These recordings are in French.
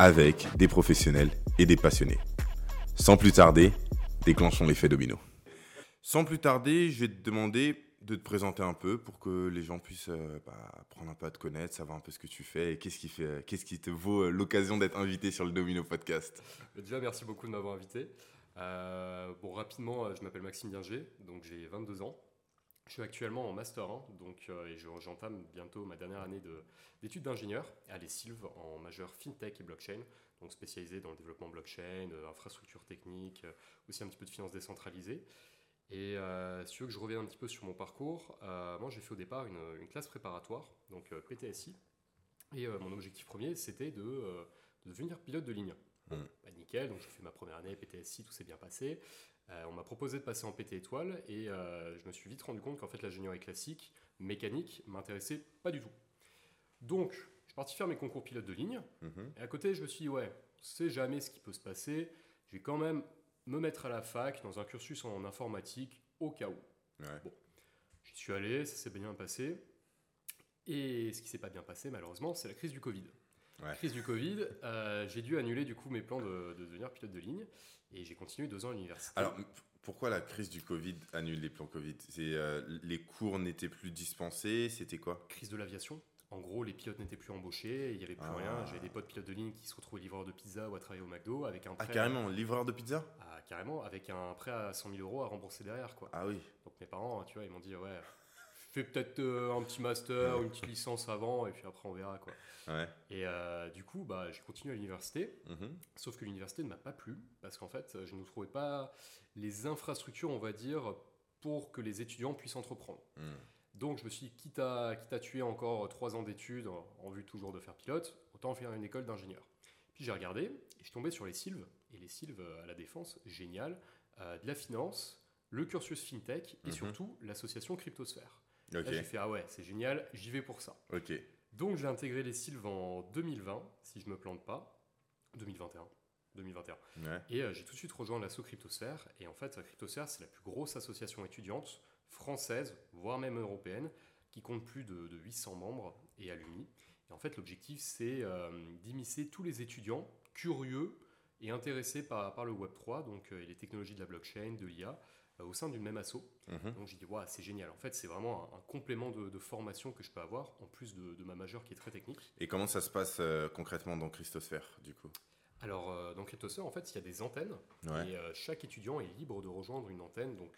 avec des professionnels et des passionnés. Sans plus tarder, déclenchons l'effet domino. Sans plus tarder, je vais te demander de te présenter un peu pour que les gens puissent euh, bah, prendre un peu à te connaître, savoir un peu ce que tu fais et qu'est-ce qui, fait, qu'est-ce qui te vaut euh, l'occasion d'être invité sur le Domino Podcast. Déjà, merci beaucoup de m'avoir invité. Euh, bon, rapidement, je m'appelle Maxime Binger, donc j'ai 22 ans. Je suis actuellement en Master 1, donc, et j'entame bientôt ma dernière année d'études d'ingénieur à l'ESILV en majeur FinTech et Blockchain, donc spécialisé dans le développement blockchain, infrastructure technique, aussi un petit peu de finance décentralisée. Et euh, si tu veux que je revienne un petit peu sur mon parcours, euh, moi j'ai fait au départ une, classe préparatoire, donc euh, PTSI. Et mon objectif premier, c'était de, devenir pilote de ligne. Mmh. Bah, nickel, donc j'ai fait ma première année PTSI, tout s'est bien passé. On m'a proposé de passer en PT étoile et je me suis vite rendu compte qu'en fait l'ingénierie classique, mécanique, m'intéressait pas du tout. Donc, je suis parti faire mes concours pilote de ligne. Mmh. Et à côté, je me suis dit, ouais, on sait jamais ce qui peut se passer. Je vais quand même me mettre à la fac dans un cursus en informatique au cas où. Bon, j'y suis allé, ça s'est bien passé. Et ce qui s'est pas bien passé, malheureusement, c'est la crise du Covid. La crise du Covid, euh, j'ai dû annuler du coup mes plans de, devenir pilote de ligne et j'ai continué deux ans à l'université. Alors, pourquoi la crise du Covid annule les plans Covid? C'est euh, les cours n'étaient plus dispensés, c'était quoi? Crise de l'aviation. En gros, les pilotes n'étaient plus embauchés, il n'y avait plus rien. Ah. J'avais des potes pilotes de ligne qui se retrouvaient livreurs de pizza ou à travailler au McDo avec un ah, prêt. Ah, carrément, livreur de pizza? Ah, carrément, avec un prêt à 100 000 euros à rembourser derrière, quoi. Ah oui. Donc mes parents, tu vois, ils m'ont dit, ouais, fais peut-être euh, un petit master, une petite licence avant, et puis après on verra, quoi. Ouais. Et euh, du coup, bah, j'ai continué à l'université, mhm. sauf que l'université ne m'a pas plu, parce qu'en fait, je ne trouvais pas les infrastructures, on va dire, pour que les étudiants puissent entreprendre. Hmm. Donc je me suis dit, quitte à, quitte à tuer encore trois ans d'études en, vue toujours de faire pilote, autant faire une école d'ingénieur. Puis j'ai regardé et je suis tombé sur les Sylves. Et les Sylves à la Défense, génial. Euh, de la finance, le cursus FinTech et mhm. surtout l'association Cryptosphère. Là j'ai fait, ah ouais, c'est génial, j'y vais pour ça. Donc j'ai intégré les Sylves en 2020, si je me plante pas. 2021. 2021. Et euh, j'ai tout de suite rejoint l'asso Cryptosphère. Et en fait, Cryptosphère, c'est la plus grosse association étudiante française, voire même européenne, qui compte plus de, 800 membres et alumni. Et en fait, l'objectif, c'est euh, d'immiscer tous les étudiants curieux et intéressés par, par le Web3, donc euh, les technologies de la blockchain, de l'IA, au sein d'une même asso. Mhm. Donc j'ai dit, c'est génial. En fait, c'est vraiment un, complément de, formation que je peux avoir, en plus de, de, ma majeure qui est très technique. Et comment ça se passe concrètement dans Christosphère, du coup? Alors, dans Cryptosphère, en fait, il y a des antennes. Et chaque étudiant est libre de rejoindre une antenne. Donc,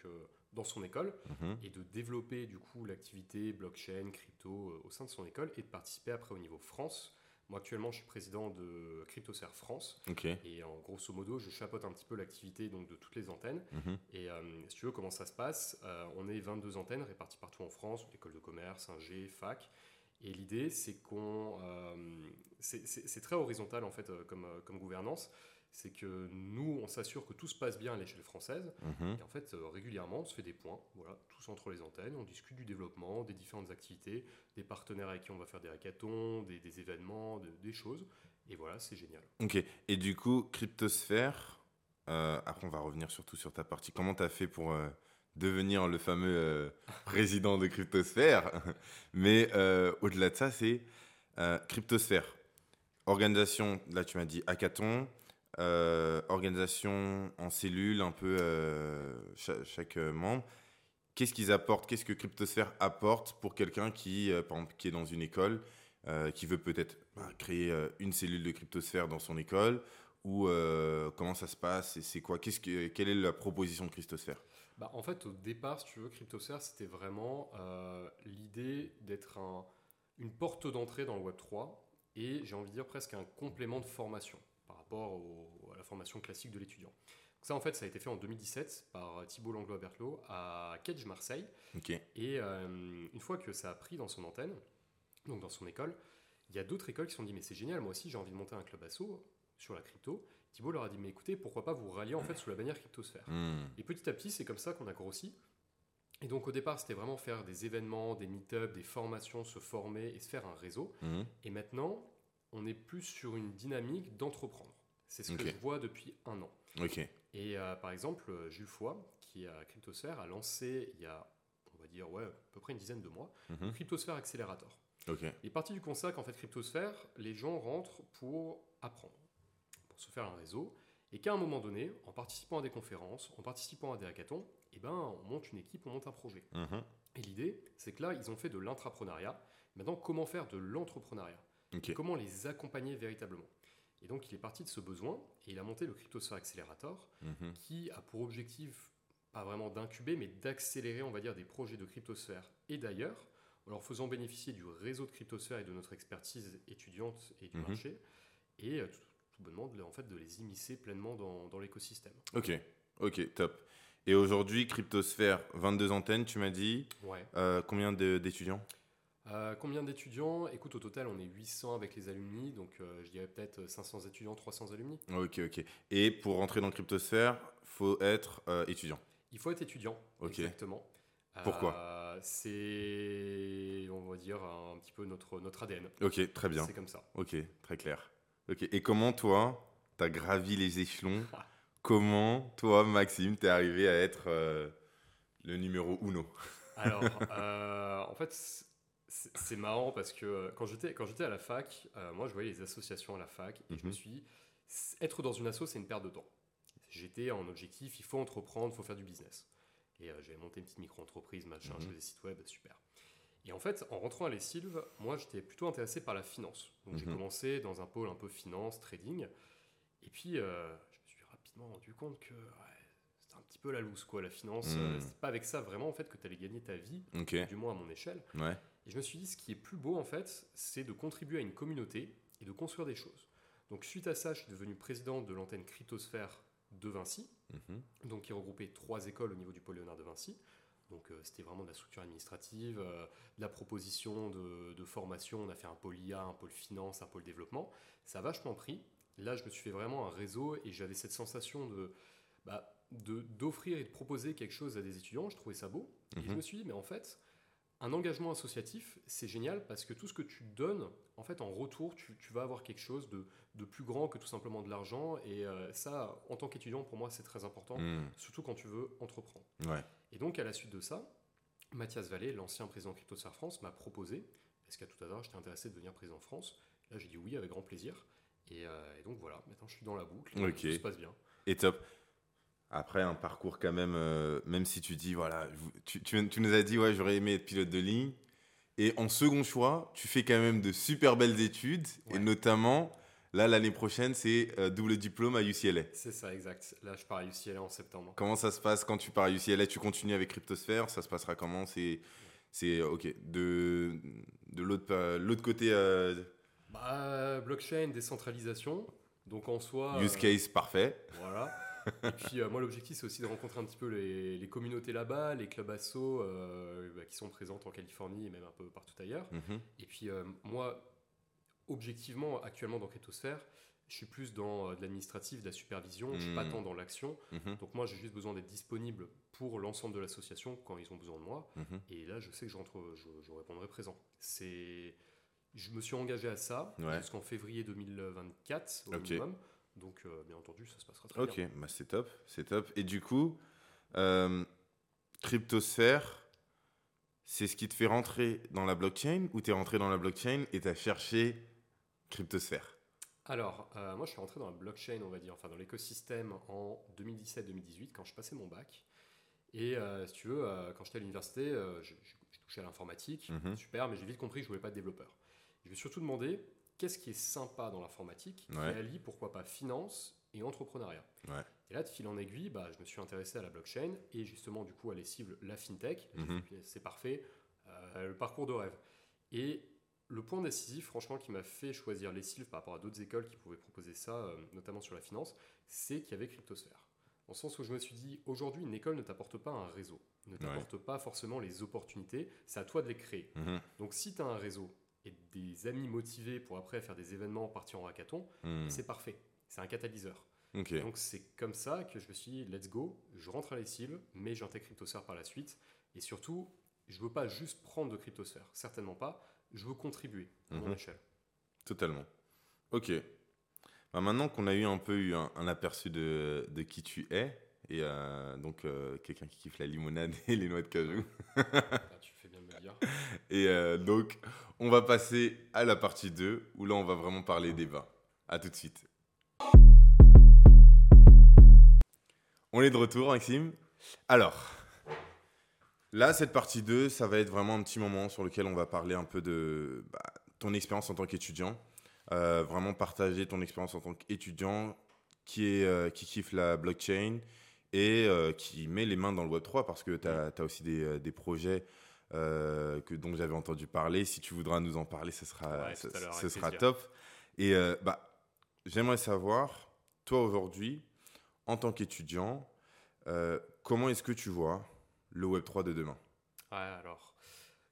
dans son école mhm. et de développer du coup l'activité blockchain, crypto euh, au sein de son école et de participer après au niveau France. Moi actuellement je suis président de CryptoSer France. Et en grosso modo je chapeaute un petit peu l'activité donc de toutes les antennes. Mhm. et euh, si tu veux comment ça se passe, euh, on est 22 antennes réparties partout en France, école de commerce, G, fac. Et l'idée c'est qu'on c'est très horizontal en fait comme, comme gouvernance c'est que nous, on s'assure que tout se passe bien à l'échelle française. Mhm. Et en fait, euh, régulièrement, on se fait des points, voilà, tous entre les antennes, on discute du développement, des différentes activités, des partenaires avec qui on va faire des hackathons, des, événements, des choses. Et voilà, c'est génial. Ok. Et du coup, Cryptosphère, euh, après on va revenir surtout sur ta partie. Comment tu as fait pour euh, devenir le fameux président de Cryptosphère? Mais au-delà de ça, c'est Cryptosphère. Organisation, là tu m'as dit hackathon, euh, organisation en cellules, un peu euh, chaque, euh, membre. Qu'est-ce qu'ils apportent Qu'est-ce que Cryptosphère apporte pour quelqu'un qui, par exemple, qui est dans une école, qui veut peut-être bah, créer une cellule de Cryptosphère dans son école ou comment ça se passe et c'est quoi Qu'est-ce que, Quelle est la proposition de Cryptosphère? Bah, En fait, au départ, si tu veux, Cryptosphère, c'était vraiment l'idée d'être un, une porte d'entrée dans le Web3 et j'ai envie de dire presque un complément de formation à la formation classique de l'étudiant. Ça, en fait, ça a été fait en 2017 par Thibault Langlois-Berthelot à Kedge, Marseille. Et euh, une fois que ça a pris dans son antenne, donc dans son école, il y a d'autres écoles qui se sont dit Mais c'est génial, moi aussi j'ai envie de monter un club asso. sur la crypto. Thibault leur a dit mais écoutez, pourquoi pas vous rallier en fait sous la bannière cryptosphère. Hmm. Et petit à petit, c'est comme ça qu'on a grossi. Et donc au départ, c'était vraiment faire des événements, des meet-ups, des formations, se former et se faire un réseau. Hmm. Et maintenant, on est plus sur une dynamique d'entreprendre. C'est ce que je vois depuis un an. Et euh, par exemple, Jules Foy, qui a Cryptosphère, a lancé il y a, on va dire, ouais, à peu près une dizaine de mois, mm -hmm. Cryptosphère Accelerator. Il est parti du constat qu'en fait, Cryptosphère, les gens rentrent pour apprendre, pour se faire un réseau, et qu'à un moment donné, en participant à des conférences, en participant à des hackathons, eh ben, on monte une équipe, on monte un projet. Mhm. Et l'idée, c'est que là, ils ont fait de l'intrapreneuriat. Maintenant, comment faire de l'entrepreneuriat? Comment les accompagner véritablement? Et donc, il est parti de ce besoin et il a monté le Cryptosphère Accelerator, mhm. qui a pour objectif, pas vraiment d'incuber, mais d'accélérer, on va dire, des projets de cryptosphère et d'ailleurs, en leur faisant bénéficier du réseau de cryptosphère et de notre expertise étudiante et du mhm. marché, et euh, tout, bonnement de, en fait, de les immiscer pleinement dans, dans l'écosystème. Ok, ok, top. Et aujourd'hui, Cryptosphère, 22 antennes, tu m'as dit. Ouais. Euh, combien d'étudiants? Euh, Combien d'étudiants? Écoute, au total, on est 800 avec les alumni, donc je dirais peut-être 500 étudiants, 300 alumni. Ok, ok. Et pour rentrer dans Cryptosphère, faut être étudiant Il faut être étudiant, exactement. Pourquoi? C'est, on va dire, un petit peu notre, notre ADN. Ok, très bien. C'est comme ça. Ok, très clair. Ok, et comment toi, tu as gravi les échelons? Comment toi, Maxime, t'es arrivé à être euh, le numéro uno? Alors, euh, en fait, c'est marrant parce que euh, quand j'étais quand j'étais à la fac, moi, je voyais les associations à la fac et je me mhm. suis dit, être dans une asso, c'est une perte de temps. J'étais en objectif, il faut entreprendre, il faut faire du business. Et euh, j'avais monté une petite micro-entreprise, machin, je mhm. faisais des sites web, super. Et en fait, en rentrant à Les Sylves, moi, j'étais plutôt intéressé par la finance. Donc, j'ai mhm. commencé dans un pôle un peu finance, trading. Et puis, euh, je me suis rapidement rendu compte que petit peu la loose, quoi. La finance, euh, mhm. c'est pas avec ça vraiment, en fait, que tu allais gagner ta vie, du moins à mon échelle. Et je me suis dit, ce qui est plus beau, en fait, c'est de contribuer à une communauté et de construire des choses. Donc, suite à ça, je suis devenu président de l'antenne Cryptosphère de Vinci, mhm. donc qui regroupait trois écoles au niveau du pôle Léonard de Vinci. Donc euh, c'était vraiment de la structure administrative, euh, de la proposition de, formation. On a fait un pôle IA, un pôle finance, un pôle développement. Ça a vachement pris. Là, je me suis fait vraiment un réseau et j'avais cette sensation de bah, d'offrir et de proposer quelque chose à des étudiants. Je trouvais ça beau. Et je mhm. me suis dit, mais en fait, un engagement associatif, c'est génial parce que tout ce que tu donnes, en fait, en retour, tu, vas avoir quelque chose de, plus grand que tout simplement de l'argent. Et euh, ça, en tant qu'étudiant, pour moi, c'est très important, hmm. surtout quand tu veux entreprendre. Et donc, à la suite de ça, Mathias Vallée, l'ancien président CryptoSar France, m'a proposé, est-ce qu'à tout hasard, j'étais intéressé de devenir président France Là, j'ai dit oui, avec grand plaisir. Et, euh, donc voilà, maintenant je suis dans la boucle, tout se passe bien. Et top. Après, un parcours quand même, euh, même si tu dis, voilà, tu, tu, nous as dit, ouais, j'aurais aimé être pilote de ligne. Et en second choix, tu fais quand même de super belles études. Et notamment, là, l'année prochaine, c'est euh, double diplôme à UCLA. C'est ça, exact. Là, je pars à UCLA en septembre. Comment ça se passe quand tu pars à UCLA Tu continues avec Cryptosphère? Ça se passera comment? C'est, c'est ok. De, de l'autre, l'autre côté. Euh, bah, blockchain, décentralisation. Donc en soi. Use case parfait. Voilà et puis euh, moi l'objectif c'est aussi de rencontrer un petit peu les, communautés là-bas, les clubs asso euh, bah, qui sont présentes en Californie et même un peu partout ailleurs. Mhm. Et puis euh, moi, objectivement, actuellement dans Cryptosphère, je suis plus dans de l'administratif, de la supervision, je je suis pas mhm. tant dans l'action. Mhm. Donc moi j'ai juste besoin d'être disponible pour l'ensemble de l'association quand ils ont besoin de moi. Et là je sais que je, rentre, je, répondrai présent. C'est je me suis engagé à ça jusqu'en février 2024 au minimum. Donc, euh, bien entendu, ça se passera très bien. Ok, bah c'est top, c'est top. Et du coup, euh, Cryptosphère, c'est ce qui te fait rentrer dans la blockchain ou tu es rentré dans la blockchain et tu as cherché Cryptosphère? Alors, euh, moi, je suis rentré dans la blockchain, on va dire, enfin dans l'écosystème en 2017-2018 quand je passais mon bac. Et si tu veux, quand j'étais à l'université, j'ai touché à l'informatique, mhm. super, mais j'ai vite compris que je ne voulais pas être développeur. Je me suis surtout demandé qu'est-ce qui est sympa dans l'informatique qui allie pourquoi pas finance et entrepreneuriat. Et là, de fil en aiguille, bah, je me suis intéressé à la blockchain et justement, du coup, à les cibles la fintech. Mhm. C'est parfait, euh, le parcours de rêve. Et le point décisif, franchement, qui m'a fait choisir les cibles par rapport à d'autres écoles qui pouvaient proposer ça, euh, notamment sur la finance, c'est qu'il y avait Cryptosphère. Dans le sens où je me suis dit, aujourd'hui, une école ne t'apporte pas un réseau, ne t'apporte pas forcément les opportunités, c'est à toi de les créer. Mhm. Donc, si tu as un réseau et des amis motivés pour après faire des événements, partir en hackathon, hmm. c'est parfait. c'est un catalyseur. Donc c'est comme ça que je me suis dit, let's go, je rentre à l'ESIL, mais j'intègre CryptoSphere par la suite. Et surtout, je veux pas juste prendre de CryptoSphere, certainement pas, je veux contribuer à mon mhm. échelle. Totalement. Ok. Bah, maintenant qu'on a eu un peu eu un, aperçu de, de, qui tu es, et euh, donc euh, quelqu'un qui kiffe la limonade et les noix de cajou. Et euh, donc, on va passer à la partie 2, où là, on va vraiment parler débat. À tout de suite. On est de retour, Maxime. Alors, là, cette partie 2, ça va être vraiment un petit moment sur lequel on va parler un peu de bah, ton expérience en tant qu'étudiant. Euh, vraiment partager ton expérience en tant qu'étudiant qui, est, euh, qui kiffe la blockchain et qui met les mains dans le Web3 parce que tu as, aussi des, des projets que, dont j'avais entendu parler. Si tu voudras nous en parler, ce sera, ce, sera top. Et bah, j'aimerais savoir, toi aujourd'hui, en tant qu'étudiant, euh, comment est-ce que tu vois le Web3 de demain? Ouais, alors,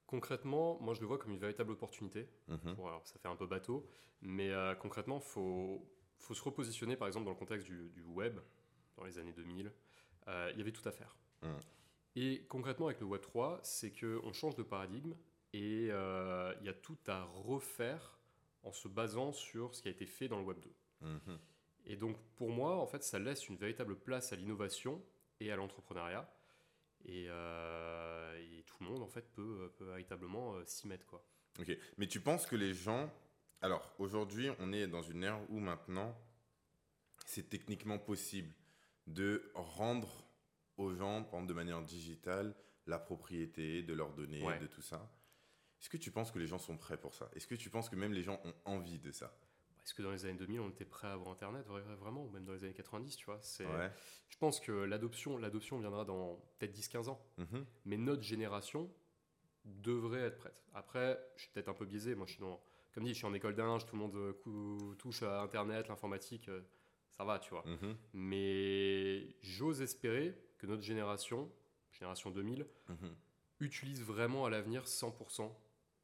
concrètement, moi je le vois comme une véritable opportunité. Mhm. alors, ça fait un peu bateau, mais euh, concrètement, il faut, faut, se repositionner par exemple dans le contexte du, web, dans les années 2000. Euh, il y avait tout à faire. Mhm. Et concrètement, avec le Web3, c'est qu'on change de paradigme et il y a tout à refaire en se basant sur ce qui a été fait dans le Web 2. Et donc pour moi, en fait, ça laisse une véritable place à l'innovation et à l'entrepreneuriat. Et, euh, tout le monde, en fait, peut, véritablement euh, s'y mettre. Quoi. Ok, mais tu penses que les gens... Alors, aujourd'hui, on est dans une ère où maintenant, c'est techniquement possible de rendre aux gens, par de manière digitale, la propriété de leurs données, de tout ça. Est-ce que tu penses que les gens sont prêts pour ça? Est-ce que tu penses que même les gens ont envie de ça? Est-ce que dans les années 2000, on était prêt à avoir Internet? Vraiment, ou même dans les années 90, tu vois c'est, Je pense que l'adoption, l'adoption viendra dans peut-être 10-15 ans. Mhm. Mais notre génération devrait être prête. Après, je suis peut-être un peu biaisé. Moi, je suis dans, comme dit, je suis en école d'ingé, tout le monde euh, touche à Internet, l'informatique, euh, ça va, tu vois. Mhm. Mais j'ose espérer que notre génération, génération 2000, mhm. utilise vraiment à l'avenir 100%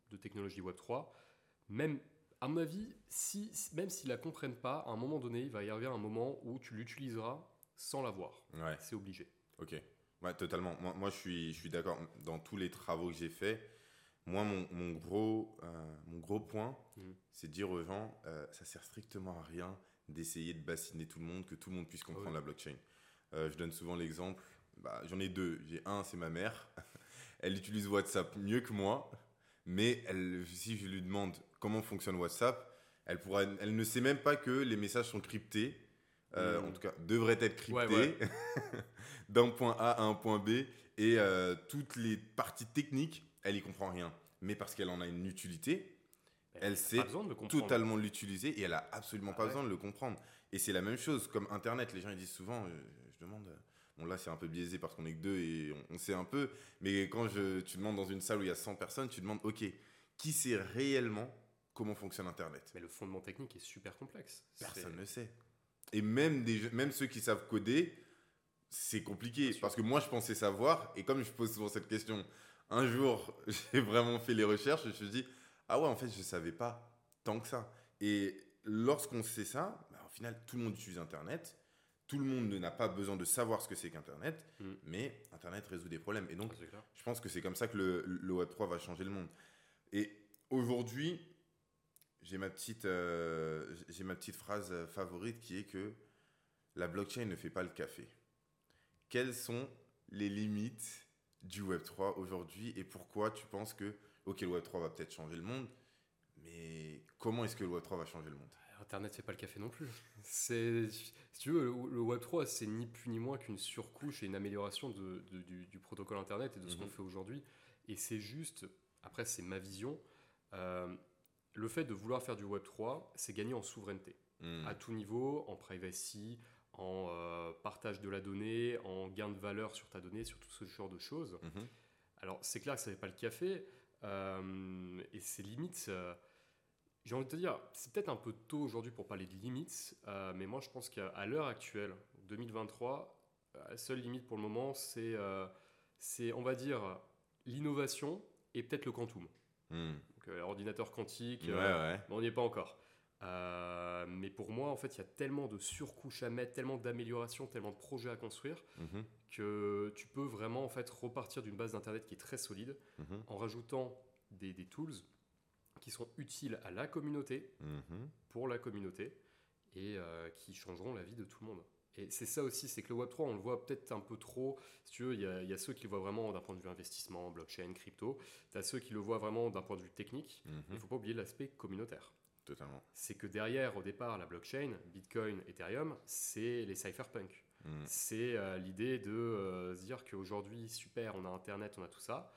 de technologie Web3. Même à mon avis, si, même s'ils la comprennent pas, à un moment donné, il va y avoir un moment où tu l'utiliseras sans l'avoir. Ouais. C'est obligé. Ok. Ouais, totalement. Moi, moi je suis, je suis d'accord. Dans tous les travaux que j'ai faits, moi, mon, mon gros, euh, mon gros point, mhm. c'est de dire aux gens, euh, ça sert strictement à rien d'essayer de bassiner tout le monde, que tout le monde puisse comprendre la blockchain. Euh, je donne souvent l'exemple. Bah, J'en ai deux. J'ai un, c'est ma mère. Elle utilise WhatsApp mieux que moi, mais elle, si je lui demande comment fonctionne WhatsApp, elle, pourra, elle ne sait même pas que les messages sont cryptés. Euh, hmm. En tout cas, devraient être cryptés d'un point A à un point B. Et euh, toutes les parties techniques, elle y comprend rien. Mais parce qu'elle en a une utilité, elle, sait totalement l'utiliser et elle a absolument ah pas besoin de le comprendre. Et c'est la même chose comme Internet. Les gens ils disent souvent, euh, je demande, bon là c'est un peu biaisé parce qu'on est que deux et on, sait un peu. Mais quand je, tu demandes dans une salle où il y a 100 personnes, tu demandes, ok, qui sait réellement comment fonctionne Internet? Mais le fondement technique est super complexe. Personne ne sait. Et même, des, même ceux qui savent coder, c'est compliqué. Parce que moi, je pensais savoir, et comme je pose souvent cette question, un jour, j'ai vraiment fait les recherches, et je me suis dit, ah ouais, en fait, je ne savais pas tant que ça. Et lorsqu'on sait ça, bah, au final, tout le monde utilise Internet. Tout le monde n'a pas besoin de savoir ce que c'est qu'Internet, mm. mais Internet résout des problèmes. Et donc, je pense que c'est comme ça que le, le Web3 va changer le monde. Et aujourd'hui, j'ai ma petite, euh, j'ai ma petite phrase favorite qui est que la blockchain ne fait pas le café. Quelles sont les limites du Web 3 aujourd'hui et pourquoi tu penses que ok le Web 3 va peut-être changer le monde, mais comment est-ce que le Web 3 va changer le monde? Internet fait pas le café non plus. C'est, si tu veux, le, Web 3 c'est ni plus ni moins qu'une surcouche et une amélioration de, du, protocole Internet et de ce qu'on mhm. fait aujourd'hui. Et c'est juste, après c'est ma vision. Euh, le fait de vouloir faire du Web 3, c'est gagner en souveraineté. Hmm. À tout niveau, en privacy, en euh, partage de la donnée, en gain de valeur sur ta donnée, sur tout ce genre de choses. Mhm. Alors, c'est clair que ça n'est pas le café. Euh, et c'est limites, euh, j'ai envie de te dire, c'est peut-être un peu tôt aujourd'hui pour parler de limites, mais moi je pense qu'à l'heure actuelle, 2023, la seule limite pour le moment, c'est, c'est on va dire, l'innovation et peut-être le quantum. Hmm. Euh, ordinateur quantique, euh, on n'y est pas encore. Euh, mais pour moi, en fait, il y a tellement de surcouches à mettre, tellement d'améliorations, tellement de projets à construire mhm. que tu peux vraiment en fait repartir d'une base d'internet qui est très solide mhm. en rajoutant des, des, tools qui sont utiles à la communauté, mhm. pour la communauté, et euh, qui changeront la vie de tout le monde. Et c'est ça aussi, c'est que le Web3, on le voit peut-être un peu trop. Si tu veux, il y, a, y a ceux qui le voient vraiment d'un point de vue investissement, blockchain, crypto. Tu as ceux qui le voient vraiment d'un point de vue technique. Il ne faut pas oublier l'aspect communautaire. Totalement. C'est que derrière, au départ, la blockchain, Bitcoin, Ethereum, c'est les cypherpunks. Mm. C'est euh, l'idée de euh, se dire qu'aujourd'hui, super, on a Internet, on a tout ça.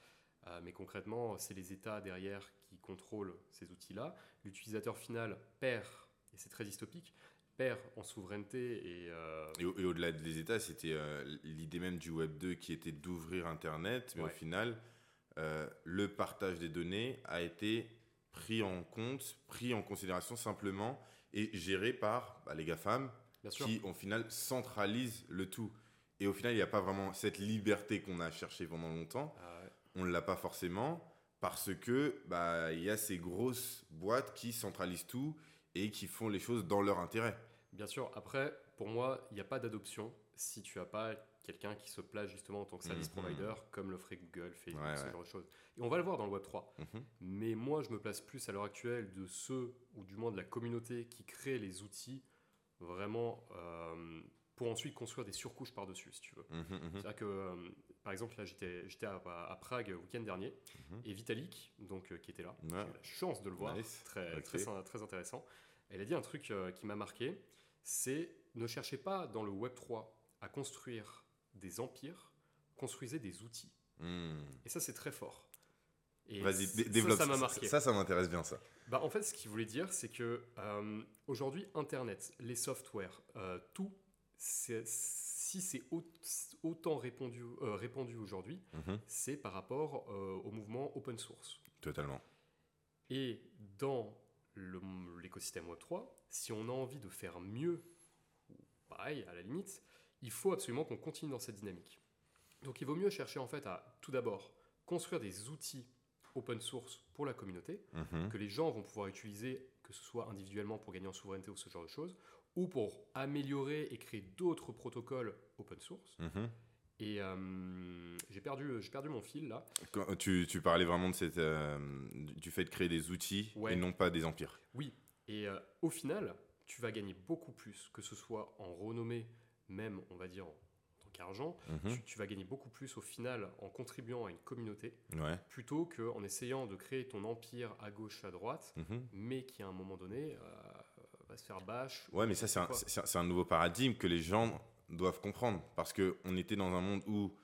Euh, mais concrètement, c'est les États derrière qui contrôlent ces outils-là. L'utilisateur final perd, et c'est très dystopique, perd en souveraineté. Et, et, au-delà des États, c'était l'idée même du Web 2 qui était d'ouvrir Internet, mais au final, le partage des données a été pris en compte, pris en considération simplement et géré par bah, les GAFAM qui, au final, centralisent le tout. Et au final, il n'y a pas vraiment cette liberté qu'on a cherchée pendant longtemps. Ah On ne l'a pas forcément parce que bah, il y a ces grosses boîtes qui centralisent tout et qui font les choses dans leur intérêt. Bien sûr. Après, pour moi, il n'y a pas d'adoption si tu n'as pas quelqu'un qui se place justement en tant que service mhm. provider, comme le ferait Google, Facebook, ce genre de choses. Et on va le voir dans le Web 3. Mhm. Mais moi, je me place plus à l'heure actuelle de ceux, ou du moins de la communauté, qui crée les outils vraiment euh, pour ensuite construire des surcouches par-dessus, si tu veux. Mhm, C'est-à-dire que, euh, par exemple, là, j'étais à, à, Prague le week-end dernier, et Vitalik, donc, euh, qui était là, j'ai eu la chance de le voir, très, très, très, intéressant. Elle a dit un truc qui m'a marqué, c'est ne cherchez pas dans le Web 3 à construire des empires construisaient des outils. Hmm. Et ça, c'est très fort. Vas-y, développe. Ça, ça marqué. Ça, ça m'intéresse bien, ça. Bah, en fait, ce qu'il voulait dire, c'est que euh, aujourd'hui, Internet, les softwares, euh, tout, si c'est autant répandu, euh, répandu aujourd'hui, mhm. c'est par rapport au mouvement open source. Totalement. Et dans l'écosystème Web3, si on a envie de faire mieux, pareil, à la limite, il faut absolument qu'on continue dans cette dynamique. Donc il vaut mieux chercher en fait à tout d'abord construire des outils open source pour la communauté, mhm. que les gens vont pouvoir utiliser, que ce soit individuellement pour gagner en souveraineté ou ce genre de choses, ou pour améliorer et créer d'autres protocoles open source. Mhm. Et euh, j'ai perdu, perdu mon fil là. tu, tu, parlais vraiment de cette, euh, du fait de créer des outils et non pas des empires. Oui, et euh, au final, tu vas gagner beaucoup plus, que ce soit en renommée même, on va dire, en tant qu'argent, mhm. tu, vas gagner beaucoup plus au final en contribuant à une communauté, plutôt qu'en essayant de créer ton empire à gauche, à droite, mhm. mais qui à un moment donné va se faire bâche. Ouais, mais ça, c'est un, nouveau paradigme que les gens doivent comprendre, parce qu'on était dans un monde où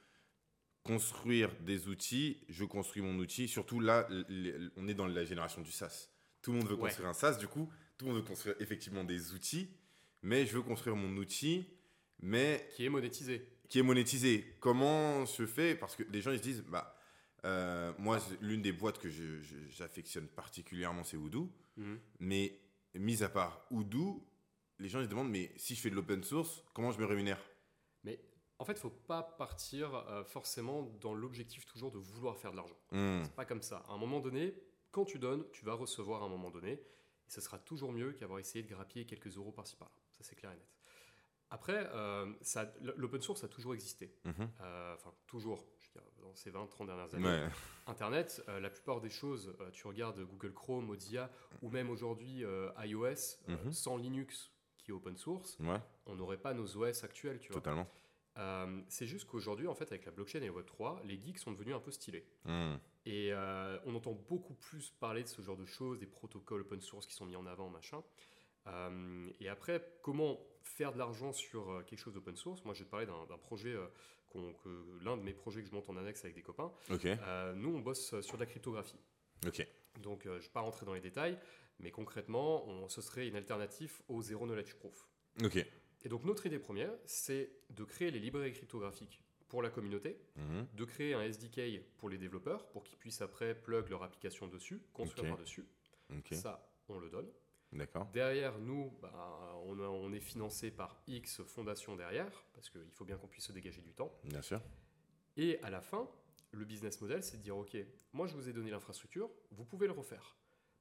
construire des outils, je construis mon outil, surtout là, on est dans la génération du SaaS. Tout le monde veut construire un SaaS, du coup, tout le monde veut construire effectivement des outils, mais je veux construire mon outil mais qui est monétisé. Qui est monétisé. Comment se fait Parce que les gens ils se disent, bah, euh, moi l'une des boîtes que j'affectionne particulièrement c'est Odoo, mhm. mais mis à part Odoo, les gens ils se demandent, mais si je fais de l'open source, comment je me rémunère? Mais en fait, il faut pas partir euh, forcément dans l'objectif toujours de vouloir faire de l'argent. Hmm. C'est pas comme ça. À un moment donné, quand tu donnes, tu vas recevoir à un moment donné, et ce sera toujours mieux qu'avoir essayé de grappiller quelques euros par-ci par-là. Ça c'est clair et net. Après, euh, l'open source a toujours existé. Mhm. Euh, enfin, toujours, je veux dire, dans ces 20-30 dernières années. Internet, euh, la plupart des choses, tu regardes Google Chrome, Mozilla, ou même aujourd'hui iOS, mhm. sans Linux, qui est open source, on n'aurait pas nos OS actuels, tu vois. Totalement. c'est juste qu'aujourd'hui, en fait, avec la blockchain et le Web3, les geeks sont devenus un peu stylés. Mhm. Et on entend beaucoup plus parler de ce genre de choses, des protocoles open source qui sont mis en avant, machin. Et après, comment faire de l'argent sur euh, quelque chose d'open source? Moi, j'ai parlé d'un projet, euh, que l'un de mes projets que je monte en annexe avec des copains. Euh, nous, on bosse sur de la cryptographie. Donc, je ne vais pas rentrer dans les détails, mais concrètement, on, ce serait une alternative au Zero Knowledge Proof. Et donc, notre idée première, c'est de créer les librairies cryptographiques pour la communauté, mhm. de créer un SDK pour les développeurs, pour qu'ils puissent après plug leur application dessus, construire par-dessus. Ça, on le donne. Derrière nous, bah, on, est financé par X fondations derrière, parce qu'il faut bien qu'on puisse se dégager du temps. Bien sûr. Et à la fin, le business model, c'est de dire, OK, moi je vous ai donné l'infrastructure, vous pouvez le refaire.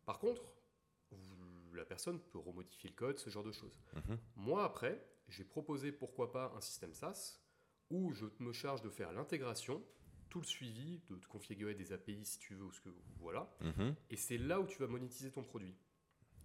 Par contre, la personne peut remodifier le code, ce genre de choses. Mhm. Moi, après, j'ai proposé pourquoi pas un système SaaS où je me charge de faire l'intégration, tout le suivi, de te configurer des API si tu veux, ou ce que voilà. Mhm. Et c'est là où tu vas monétiser ton produit.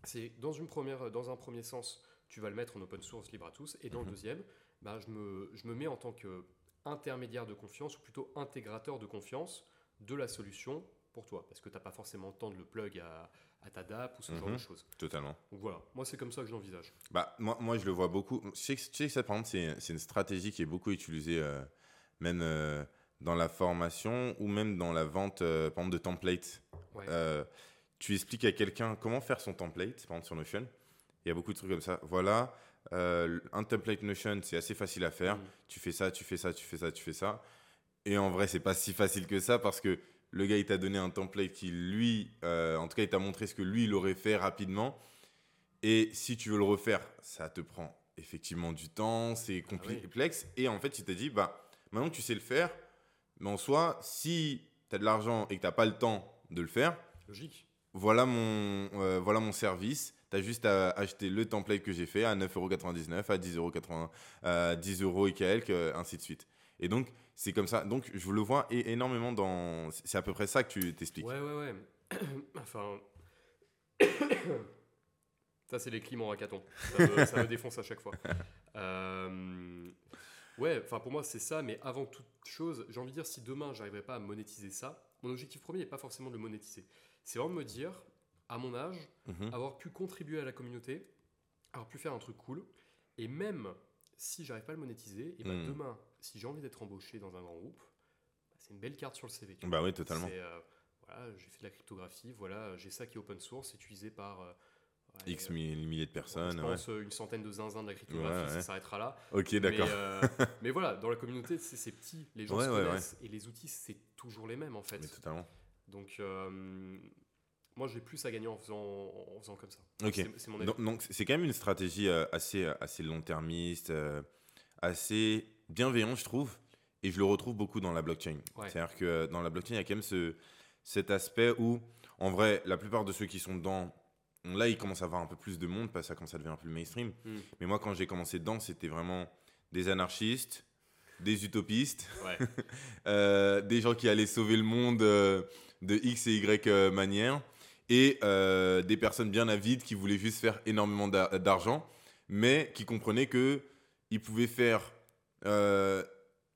C'est dans, une première, dans un premier sens, tu vas le mettre en open source libre à tous, et dans le mhm. deuxième, bah, je, me, je me mets en tant qu'intermédiaire de confiance, ou plutôt intégrateur de confiance de la solution pour toi, parce que tu n'as pas forcément le temps de le plug à, à ta DAP ou ce genre de mhm. choses. Totalement. Donc voilà, moi c'est comme ça que je l'envisage. Bah, moi, moi je le vois beaucoup. Je sais que, tu sais que ça, par exemple, c'est une stratégie qui est beaucoup utilisée, euh, même euh, dans la formation ou même dans la vente, euh, par exemple, de templates. Tu expliques à quelqu'un comment faire son template, par exemple sur Notion. Il y a beaucoup de trucs comme ça. Voilà, un template Notion, c'est assez facile à faire. Mm. Tu fais ça, tu fais ça, tu fais ça, tu fais ça. Et en vrai, c'est pas si facile que ça parce que le gars, il t'a donné un template qui, lui, euh, en tout cas, il t'a montré ce que lui, il aurait fait rapidement. Et si tu veux le refaire, ça te prend effectivement du temps, c'est ah complexe. Et en fait, il t'a dit, bah, maintenant que tu sais le faire, mais en soi, si tu as de l'argent et que tu n'as pas le temps de le faire, logique. Voilà mon, euh, voilà mon service. Tu as juste à acheter le template que j'ai fait à 9,99€, à 10,80€, à 10 euros et quelques, ainsi de suite. Et donc, c'est comme ça. Donc, je le vois énormément dans. C'est à peu près ça que tu t'expliques. Ouais, ouais, ouais. enfin. ça, c'est les climats en hackathon. Ça me, défonce à chaque fois. Euh, ouais, enfin, pour moi, c'est ça. Mais avant toute chose, j'ai envie de dire, si demain, j'arriverai pas à monétiser ça, mon objectif premier n'est pas forcément de le monétiser. C'est vraiment me dire, à mon âge, mhm. avoir pu contribuer à la communauté, avoir pu faire un truc cool. Et même si j'arrive pas à le monétiser, et ben hmm. demain, si j'ai envie d'être embauché dans un grand groupe, bah, c'est une belle carte sur le CV. Bah oui, totalement. Euh, voilà, j'ai fait de la cryptographie, voilà, j'ai ça qui est open source, utilisé par euh, X milliers de personnes. je pense une centaine de zinzins de la cryptographie, ça s'arrêtera là. Ok, d'accord. Euh, mais, voilà, dans la communauté, c'est petit, les gens se connaissent, et les outils, c'est toujours les mêmes en fait. Mais totalement. Donc, moi, j'ai plus à gagner en faisant, en faisant comme ça. Ok. Donc, c'est quand même une stratégie euh, assez, euh, assez long-termiste, euh, assez bienveillante, je trouve. Et je le retrouve beaucoup dans la blockchain. C'est-à-dire que dans la blockchain, il y a quand même ce, cet aspect où, en vrai, la plupart de ceux qui sont dedans, là, ils commencent à avoir un peu plus de monde parce que ça commence à devenir un peu le mainstream. Hmm. Mais moi, quand j'ai commencé dedans, c'était vraiment des anarchistes, des utopistes, des gens qui allaient sauver le monde de X et Y manière et euh, des personnes bien avides qui voulaient juste faire énormément d'argent, mais qui comprenaient que ils pouvaient faire, euh,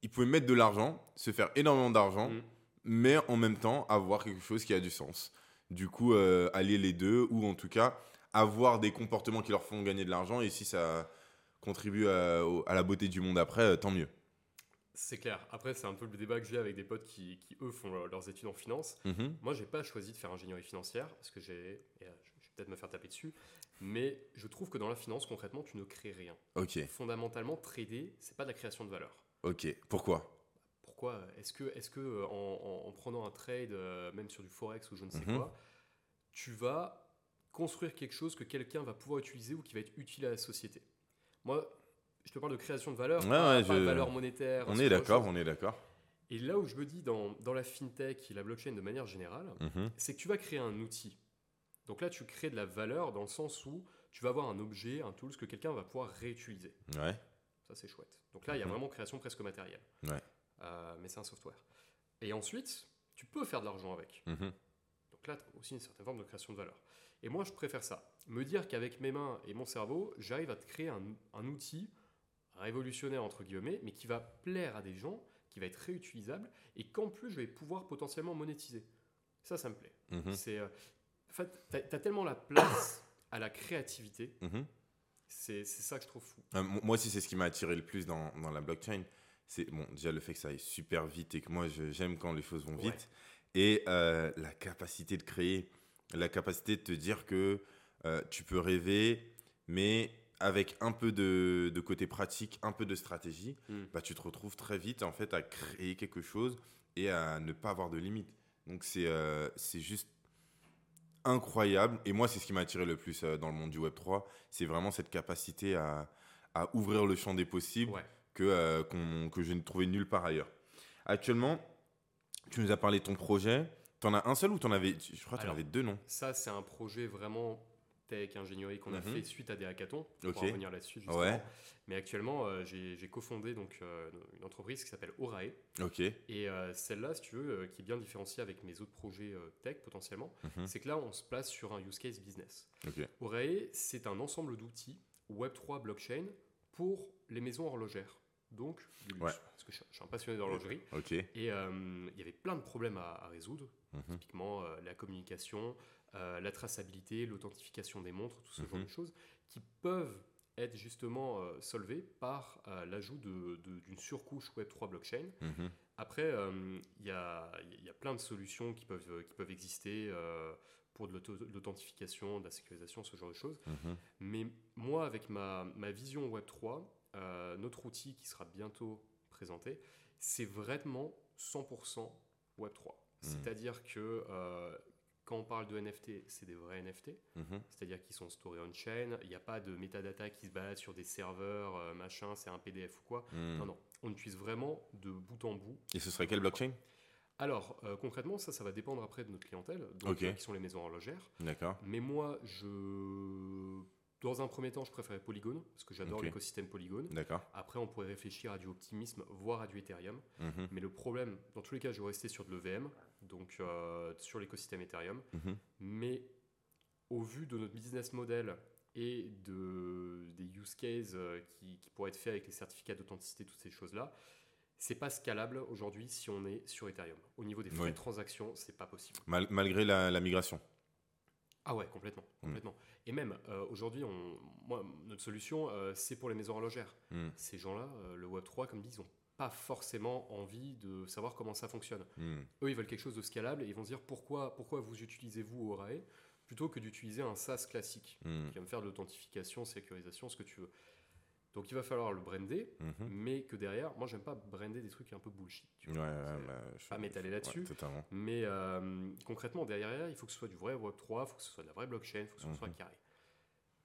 ils pouvaient mettre de l'argent, se faire énormément d'argent, mm. mais en même temps avoir quelque chose qui a du sens. Du coup, euh, allier les deux, ou en tout cas avoir des comportements qui leur font gagner de l'argent, et si ça contribue à, à, la beauté du monde après, tant mieux. C'est clair. Après, c'est un peu le débat que j'ai avec des potes qui, qui, eux, font leurs études en finance. Moi, mhm. Moi, j'ai pas choisi de faire ingénierie financière parce que j'ai. Euh, je vais peut-être me faire taper dessus. Mais je trouve que dans la finance, concrètement, tu ne crées rien. Ok. Fondamentalement, trader, c'est pas de la création de valeur. Ok. Pourquoi? Pourquoi? Est-ce que, est -ce que euh, en, en, prenant un trade, euh, même sur du forex ou je ne sais mhm. quoi, tu vas construire quelque chose que quelqu'un va pouvoir utiliser ou qui va être utile à la société? Moi, je te parle de création de valeur, pas, de valeur monétaire. On est d'accord, on est d'accord. Et là où je me dis dans, dans, la fintech et la blockchain de manière générale, mhm. c'est que tu vas créer un outil. Donc là, tu crées de la valeur dans le sens où tu vas avoir un objet, un tool que quelqu'un va pouvoir réutiliser. Ouais. Ça, c'est chouette. Donc là, il y a mhm. vraiment création presque matérielle. Ouais. Euh, mais c'est un software. Et ensuite, tu peux faire de l'argent avec. Mhm. Donc là, tu as aussi une certaine forme de création de valeur. Et moi, je préfère ça. Me dire qu'avec mes mains et mon cerveau, j'arrive à te créer un, un outil révolutionnaire entre guillemets, mais qui va plaire à des gens, qui va être réutilisable et qu'en plus je vais pouvoir potentiellement monétiser. Ça, ça me plaît. Mhm. C'est, euh, en fait, tu as, tellement la place à la créativité. Mhm. C'est ça que je trouve fou. Euh, moi aussi, c'est ce qui m'a attiré le plus dans, dans la blockchain. C'est bon, déjà le fait que ça aille super vite et que moi, j'aime quand les choses vont vite. Et euh, la capacité de créer, la capacité de te dire que tu peux rêver, mais avec un peu de, côté pratique, un peu de stratégie, hmm. bah, tu te retrouves très vite en fait à créer quelque chose et à ne pas avoir de limites. Donc c'est euh, c'est juste incroyable. Et moi, c'est ce qui m'a attiré le plus euh, dans le monde du Web 3. C'est vraiment cette capacité à, à, ouvrir le champ des possibles que, euh, que je ne trouvais nulle part ailleurs. Actuellement, tu nous as parlé de ton projet. Tu en as un seul ou tu en avais Je crois que tu en avais deux, non? Ça, c'est un projet vraiment tech, ingénierie qu'on a mhm. fait suite à des hackathons. On va revenir là-dessus. Mais actuellement, euh, j'ai cofondé donc euh, une entreprise qui s'appelle Orae. Ok. Et celle-là, si tu veux, qui est bien différenciée avec mes autres projets tech potentiellement, mhm. c'est que là, on se place sur un use case business. Okay. Orae, c'est un ensemble d'outils Web3 blockchain pour les maisons horlogères donc Parce que je, suis un passionné d'horlogerie. Et euh, il y avait plein de problèmes à, résoudre. Mhm. Typiquement, euh, la communication, euh, la traçabilité, l'authentification des montres, tout ce genre mhm. de choses qui peuvent être justement solvées par l'ajout d'une surcouche Web3 blockchain. Mhm. Après, il y a, y, a, plein de solutions qui peuvent, qui peuvent exister pour de l'authentification, de la sécurisation, ce genre de choses. Mais moi, avec ma, ma vision Web3, euh, notre outil qui sera bientôt présenté, c'est vraiment 100% Web3. Hmm. C'est-à-dire que euh, quand on parle de NFT, c'est des vrais NFT, mhm. c'est-à-dire qu'ils sont storés on-chain, il n'y a pas de metadata qui se balade sur des serveurs, euh, machin, c'est un PDF ou quoi. Hmm. Non, non, on utilise vraiment de bout en bout. Et ce serait quelle blockchain? Alors, concrètement, ça, ça va dépendre après de notre clientèle, donc, qui sont les maisons horlogères. D'accord. Mais moi, je dans un premier temps, je préférais Polygon, parce que j'adore l'écosystème Polygon. D'accord. Après, on pourrait réfléchir à du Optimisme, voire à du Ethereum. Mhm. Mais le problème, dans tous les cas, je vais rester sur de l'EVM, donc euh, sur l'écosystème Ethereum. Mhm. Mais au vu de notre business model et de, des use cases euh, qui, pourraient être faits avec les certificats d'authenticité, toutes ces choses-là, c'est pas scalable aujourd'hui si on est sur Ethereum. Au niveau des frais de transaction, c'est pas possible. malgré la, migration ah ouais, complètement, mm. complètement. Et même euh, aujourd'hui, moi, notre solution, euh, c'est pour les maisons horlogères. Mm. Ces gens-là, euh, le Web 3, comme dit, ils n'ont pas forcément envie de savoir comment ça fonctionne. Mm. Eux, ils veulent quelque chose de scalable et ils vont se dire pourquoi, pourquoi vous utilisez vous Orae plutôt que d'utiliser un SaaS classique? Qui va me faire de l'authentification, sécurisation, ce que tu veux. Donc il va falloir le brander, mhm. mais que derrière, moi j'aime pas brander des trucs un peu bullshit. Tu vois, ouais, bah, pas m'étaler là-dessus. mais euh, concrètement, derrière, il faut que ce soit du vrai Web3, il faut que ce soit de la vraie blockchain, il faut que ce soit mhm. carré.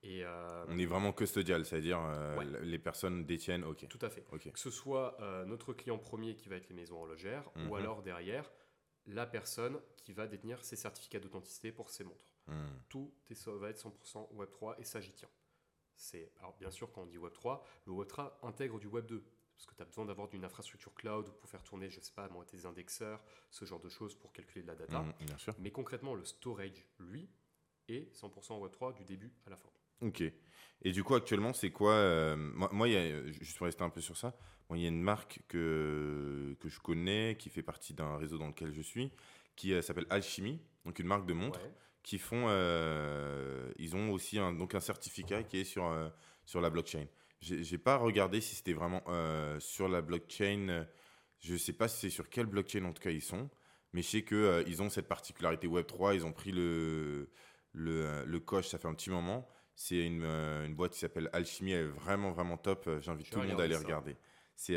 Et euh, On est vraiment custodial, c'est-à-dire euh, les personnes détiennent, ok. Tout à fait. Que ce soit notre client premier qui va être les maisons horlogères, ou mhm. alors derrière, la personne qui va détenir ses certificats d'authenticité pour ses montres. Tout va être 100% Web3 et ça j'y tiens c'est alors bien sûr quand on dit Web 3, le Web 3 intègre du Web 2 parce que tu as besoin d'avoir une infrastructure cloud pour faire tourner, je sais pas, moi, tes indexeurs, ce genre de choses pour calculer de la data. Mmh, Mais concrètement, le storage, lui, est 100% Web 3 du début à la fin. Ok. Et du coup, actuellement, c'est quoi euh, Moi, moi y a, juste pour rester un peu sur ça, il y a une marque que, que je connais, qui fait partie d'un réseau dans lequel je suis, qui euh, s'appelle Alchemy, donc une marque de montres qui font, euh, ils ont aussi un, donc un certificat qui est sur, euh, sur la blockchain. J'ai pas regardé si c'était vraiment euh, sur la blockchain. Je sais pas si c'est sur quelle blockchain en tout cas ils sont, mais je sais que ils ont cette particularité Web 3. Ils ont pris le le, le coche. Ça fait un petit moment. C'est une, une, boîte qui s'appelle Alchemy. Elle est vraiment vraiment top. J'invite tout le monde à aller regarder. C'est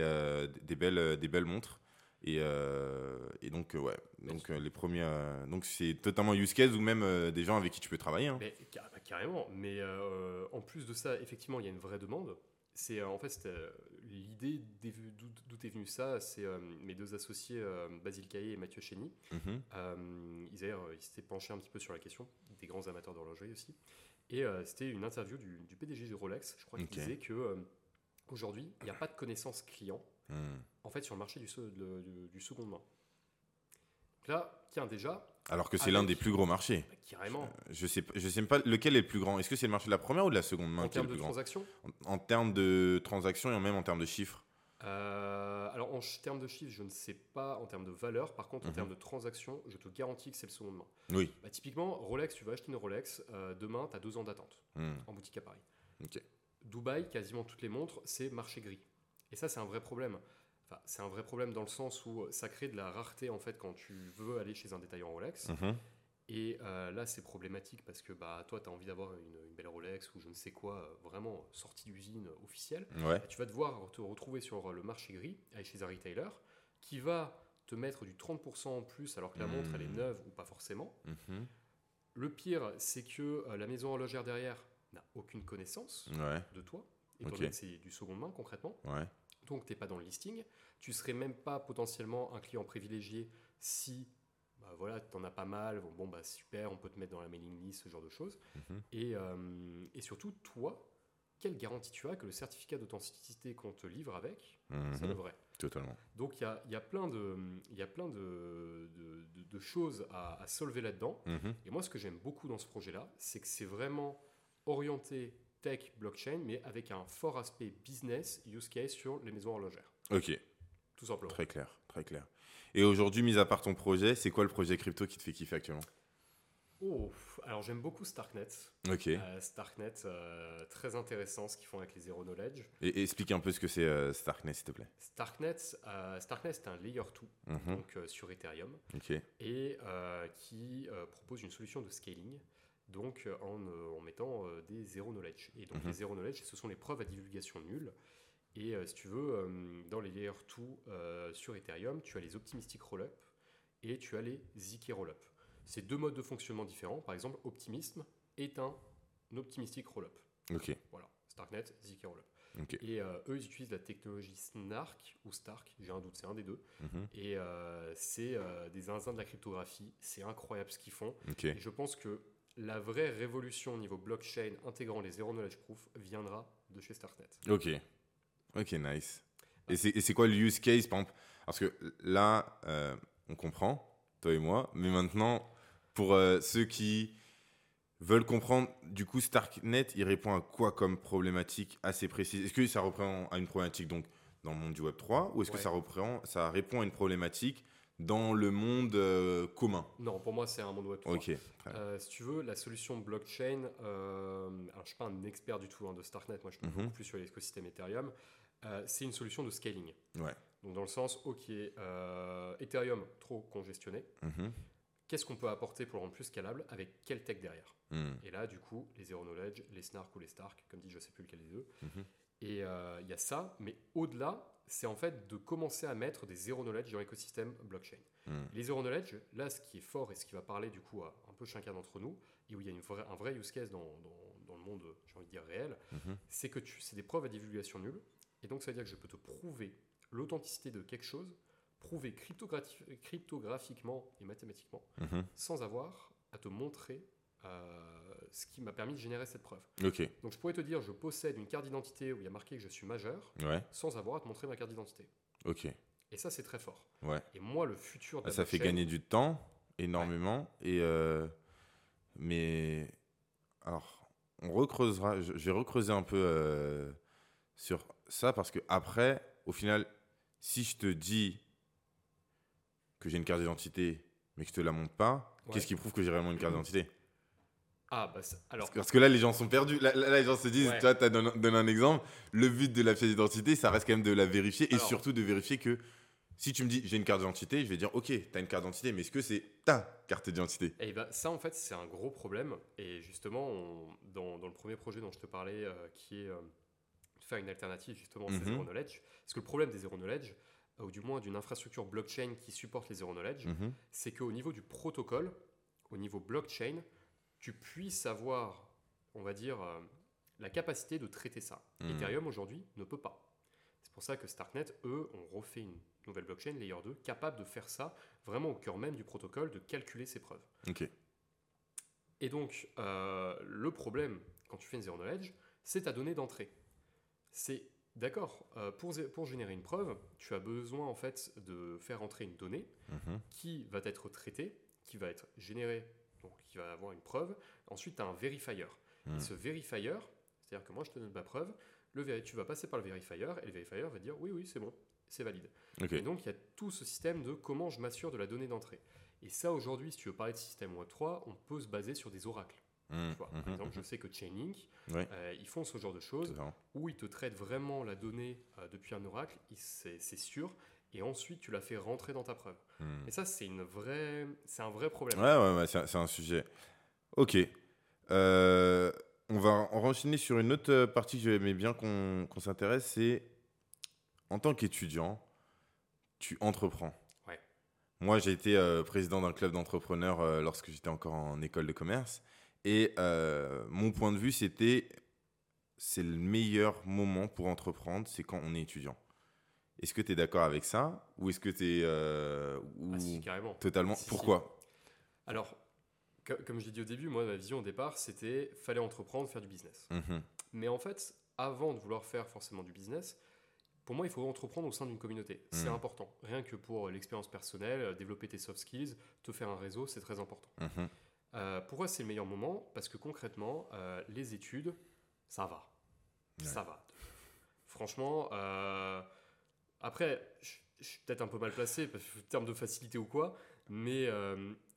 des belles des belles montres. Et, euh, et, donc, euh, ouais, donc euh, les premiers. donc, c'est totalement use case ou même des gens avec qui tu peux travailler. Hein. Mais, bah, carrément. Mais en plus de ça, effectivement, il y a une vraie demande. C'est en fait l'idée d'où est venu ça. C'est mes deux associés, Basile Caillé et Mathieu Chény. Mm-hmm. ils, ils s'étaient penchés un petit peu sur la question, des grands amateurs d'horlogerie aussi. Et c'était une interview du, du, PDG de Rolex, je crois, qui disait que aujourd'hui, il n'y a pas de connaissance client En fait, sur le marché du, du, second main. Donc là, tiens, déjà. Alors que c'est l'un des plus gros marchés. Bah, carrément. Je sais, je sais pas lequel est le plus grand? Est-ce que c'est le marché de la première ou de la seconde main En termes de transactions en, termes de transactions et même en termes de chiffres euh, alors en termes de chiffres, je ne sais pas en termes de valeur. Par contre, en mhm. termes de transactions, je te garantis que c'est le second main. Oui. Bah, typiquement, Rolex, tu vas acheter une Rolex, euh, demain, tu as deux ans d'attente hmm. en boutique à Paris. Ok. Dubaï, quasiment toutes les montres, c'est marché gris. Et ça, c'est un vrai problème. Enfin, c'est un vrai problème dans le sens où ça crée de la rareté en fait quand tu veux aller chez un détaillant Rolex. Mhm. Et euh, là, c'est problématique parce que bah, toi, tu as envie d'avoir une, belle Rolex ou je ne sais quoi, euh, vraiment sortie d'usine officielle. tu vas devoir te retrouver sur le marché gris, chez un retailer qui va te mettre du 30% en plus alors que la montre, elle est hmm. neuve ou pas forcément. Mhm. Le pire, c'est que euh, la maison horlogère derrière n'a aucune connaissance de toi, étant donné que c'est du second main concrètement. Donc, tu n'es pas dans le listing. Tu serais même pas potentiellement un client privilégié si bah, voilà, tu en as pas mal, bon, bah super, on peut te mettre dans la mailing list, ce genre de choses. Mhm. et, et, surtout, toi, quelle garantie tu as que le certificat d'authenticité qu'on te livre avec, c'est le vrai Totalement. Donc il y a, y a, plein de, y a plein de, de, choses à, à solver là-dedans. Mhm. Et moi, ce que j'aime beaucoup dans ce projet-là, c'est que c'est vraiment orienté tech, blockchain, mais avec un fort aspect business, use case sur les maisons horlogères. Ok. Tout simplement. Très clair, très clair. Et aujourd'hui, mis à part ton projet, c'est quoi le projet crypto qui te fait kiffer actuellement? Oh, alors j'aime beaucoup Starknet. Ok. Euh, Starknet, euh, très intéressant ce qu'ils font avec les Zero Knowledge. Et, explique un peu ce que c'est euh, Starknet, s'il te plaît. Starknet, Starknet c'est un layer 2, mhm. donc sur Ethereum, et qui propose une solution de scaling, donc en, mettant des Zero Knowledge. Et donc mhm. les Zero Knowledge, ce sont les preuves à divulgation nulle. Et si tu veux, dans les layer 2 sur Ethereum, tu as les optimistic rollup et tu as les zk rollup. C'est deux modes de fonctionnement différents. Par exemple, Optimism est un optimistic rollup. Ok. Voilà, Starknet, ZK rollup. Et euh, eux, ils utilisent la technologie Snark ou Stark, j'ai un doute, c'est un des deux. Mhm. Et euh, c'est euh, des zinzins de la cryptographie. C'est incroyable ce qu'ils font. Et je pense que la vraie révolution au niveau blockchain intégrant les zero knowledge proof viendra de chez Starknet. Ok. Ok, nice. Et c'est quoi le use case, par exemple? Parce que là, on comprend, toi et moi, mais maintenant, pour euh, ceux qui veulent comprendre, du coup, Starknet, il répond à quoi comme problématique assez précise? Est-ce que ça répond à une problématique donc, dans le monde du Web 3 ou est-ce que ça, reprend, ça répond à une problématique dans le monde euh, commun Non, pour moi, c'est un monde Web 3. Ok. Euh, si tu veux, la solution blockchain, alors je ne suis pas un expert du tout hein, de Starknet, moi je suis mhm. beaucoup plus sur l'écosystème Ethereum, c'est une solution de scaling. Ouais. Donc dans le sens, ok, Ethereum trop congestionné. Mhm qu'est-ce qu'on peut apporter pour le rendre plus scalable? Avec quelle tech derrière? Hmm. Et là, du coup, les Zero Knowledge, les Snark ou les Stark, comme dit, je ne sais plus lequel des deux. Mhm. Et euh, il y a ça, mais au-delà, c'est en fait de commencer à mettre des Zero Knowledge dans l'écosystème blockchain. Hmm. Les Zero Knowledge, là, ce qui est fort et ce qui va parler du coup à un peu chacun d'entre nous, et où il y a une un vrai use case dans, dans, le monde, j'ai envie de dire réel, mhm. c'est que c'est des preuves à divulgation nulle. Et donc, ça veut dire que je peux te prouver l'authenticité de quelque chose prouver cryptographiquement et mathématiquement mhm. sans avoir à te montrer ce qui m'a permis de générer cette preuve. Donc je pourrais te dire je possède une carte d'identité où il y a marqué que je suis majeur sans avoir à te montrer ma carte d'identité. Ok. Et ça c'est très fort. Ouais. Et moi le futur de Ça fait gagner du temps énormément et euh, mais alors on recreusera je, vais recreuser un peu euh, sur ça parce que après au final si je te dis que j'ai une carte d'identité, mais que je te la montre pas, qu'est-ce qui prouve que j'ai vraiment une carte d'identité? Ah, bah alors. Parce que là, les gens sont perdus. Là, les gens se disent, tu as donné, un exemple. Le but de la pièce d'identité, ça reste quand même de la vérifier et surtout de vérifier que si tu me dis j'ai une carte d'identité, je vais dire ok, tu as une carte d'identité, mais est-ce que c'est ta carte d'identité? Et eh bah, ça, en fait, c'est un gros problème. Et justement, dans, dans, le premier projet dont je te parlais, euh, qui est euh, de faire une alternative justement ces mhm. zero knowledge, parce que le problème des zero knowledge, ou du moins d'une infrastructure blockchain qui supporte les zero knowledge, mhm. c'est qu'au niveau du protocole, au niveau blockchain, tu puisses avoir, on va dire, euh, la capacité de traiter ça. Mhm. Ethereum aujourd'hui ne peut pas. C'est pour ça que Starknet, eux, ont refait une nouvelle blockchain, Layer 2, capable de faire ça vraiment au cœur même du protocole, de calculer ses preuves. Et donc, euh, le problème, quand tu fais une zero knowledge, c'est ta donnée d'entrée. C'est D'accord. Euh, pour, pour, générer une preuve, tu as besoin en fait de faire entrer une donnée mhm. qui va être traitée, qui va être générée, donc qui va avoir une preuve. Ensuite, tu as un verifier. Et mhm. ce verifier, c'est-à-dire que moi je te donne ma preuve, le tu vas passer par le verifier et le verifier va dire oui, oui, c'est bon, c'est valide. Et donc il y a tout ce système de comment je m'assure de la donnée d'entrée. Et ça, aujourd'hui, si tu veux parler de système Web3, on peut se baser sur des oracles. Mmh, par mmh, exemple, je sais que Chainlink, euh, ils font ce genre de choses où ils te traitent vraiment la donnée euh, depuis un oracle, c'est sûr, et ensuite tu la fais rentrer dans ta preuve. Et ça, c'est une vraie, c'est un vrai problème. Ouais, ouais, ouais c'est un sujet. Ok. Euh, on va enchaîner sur une autre partie que j'aimais bien qu'on s'intéresse, c'est en tant qu'étudiant, tu entreprends. Ouais. Moi, j'ai été président d'un club d'entrepreneurs lorsque j'étais encore en école de commerce. Et euh, mon point de vue, c'était c'est le meilleur moment pour entreprendre, c'est quand on est étudiant. Est-ce que tu es d'accord avec ça Ou est-ce que tu es. Euh, ah, si, carrément. Totalement. Pourquoi Alors, comme je l'ai dit au début, moi, ma vision au départ, c'était fallait entreprendre, faire du business. Mmh Mais en fait, avant de vouloir faire forcément du business, pour moi, il faut entreprendre au sein d'une communauté. C'est mmh. important. Rien que pour l'expérience personnelle, euh, développer tes soft skills, te faire un réseau, c'est très important. Mmh euh, pourquoi c'est le meilleur moment Parce que concrètement, euh, les études, ça va. Ça va. Franchement, après, je suis peut-être un peu mal placé, en termes de facilité ou quoi, mais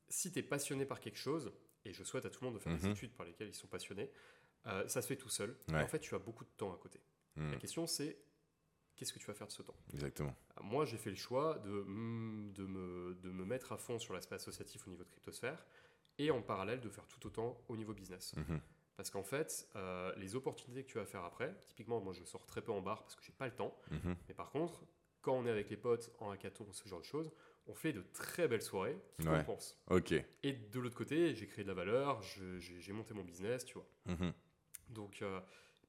si tu es passionné par quelque chose, et je souhaite à tout le monde de faire des études par lesquelles ils sont passionnés, ça se fait tout seul. En fait, tu as beaucoup de temps à côté. La question, c'est qu'est-ce que tu vas faire de ce temps? Exactement. Euh, moi, j'ai fait le choix de, de, me, de me mettre à fond sur l'aspect associatif au niveau de Cryptosphère et en parallèle de faire tout autant au niveau business. Mhm. Parce qu'en fait, euh, les opportunités que tu vas faire après, typiquement, moi je sors très peu en bar parce que j'ai pas le temps. Mhm. Mais par contre, quand on est avec les potes en hackathon, ce genre de choses, on fait de très belles soirées qui ouais. compensent. Ok. Et de l'autre côté, j'ai créé de la valeur, j'ai monté mon business, tu vois. Mhm. Donc, euh,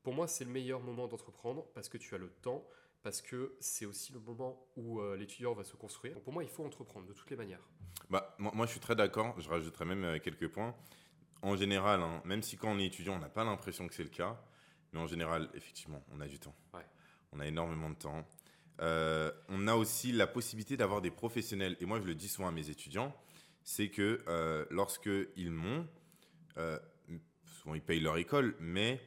pour moi, c'est le meilleur moment d'entreprendre parce que tu as le temps, parce que c'est aussi le moment où euh, l'étudiant va se construire. pour moi, il faut entreprendre de toutes les manières. Bah, moi, je suis très d'accord. Je rajouterais même euh, quelques points. En général, hein, même si quand on est étudiant, on n'a pas l'impression que c'est le cas, mais en général, effectivement, on a du temps. On a énormément de temps. Euh, on a aussi la possibilité d'avoir des professionnels. Et moi, je le dis souvent à mes étudiants, c'est que euh, lorsqu'ils m'ont, souvent ils payent leur école, mais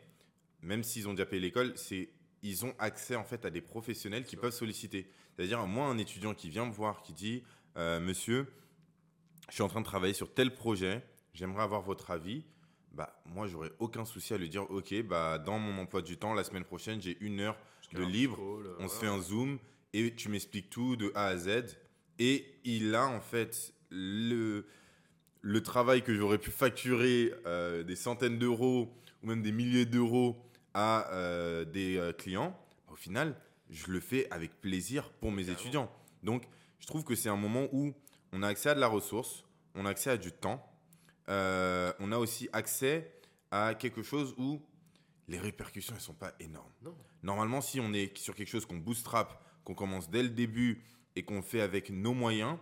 même s'ils ont déjà payé l'école, c'est ils ont accès en fait à des professionnels qui peuvent solliciter. C'est-à-dire, moi, un étudiant qui vient me voir, qui dit, euh, monsieur, je suis en train de travailler sur tel projet, j'aimerais avoir votre avis. Bah, moi, j'aurais aucun souci à lui dire, ok, bah, dans mon emploi du temps, la semaine prochaine, j'ai une heure de libre, on se fait un zoom et tu m'expliques tout de A à Z. Et il a en fait le, le travail que j'aurais pu facturer euh, des centaines d'euros ou même des milliers d'euros à euh, des euh, clients, au final, je le fais avec plaisir pour mes étudiants. Donc, je trouve que c'est un moment où on a accès à de la ressource, on a accès à du temps, euh, on a aussi accès à quelque chose où les répercussions ne sont pas énormes. Normalement, si on est sur quelque chose qu'on bootstrap, qu'on commence dès le début et qu'on fait avec nos moyens,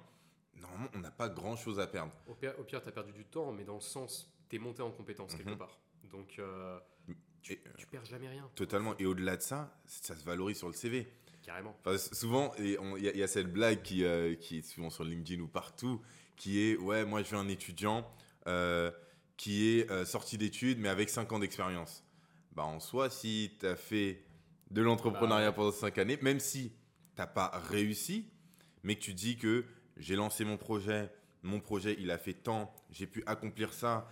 normalement, on n'a pas grand-chose à perdre. Au pire, tu as perdu du temps, mais dans le sens, tu es monté en compétence quelque mhm. part. Donc, tu, ne perds jamais rien. Totalement. Et au-delà de ça, ça se valorise sur le CV. Carrément. souvent, il y, a cette blague qui, euh, qui est souvent sur LinkedIn ou partout, qui est Ouais, moi je veux un étudiant euh, qui est euh, sorti d'études, mais avec 5 ans d'expérience. Bah, en soi, si tu as fait de l'entrepreneuriat bah pendant 5 années, même si tu n'as pas réussi, mais que tu dis que j'ai lancé mon projet, mon projet il a fait tant, j'ai pu accomplir ça,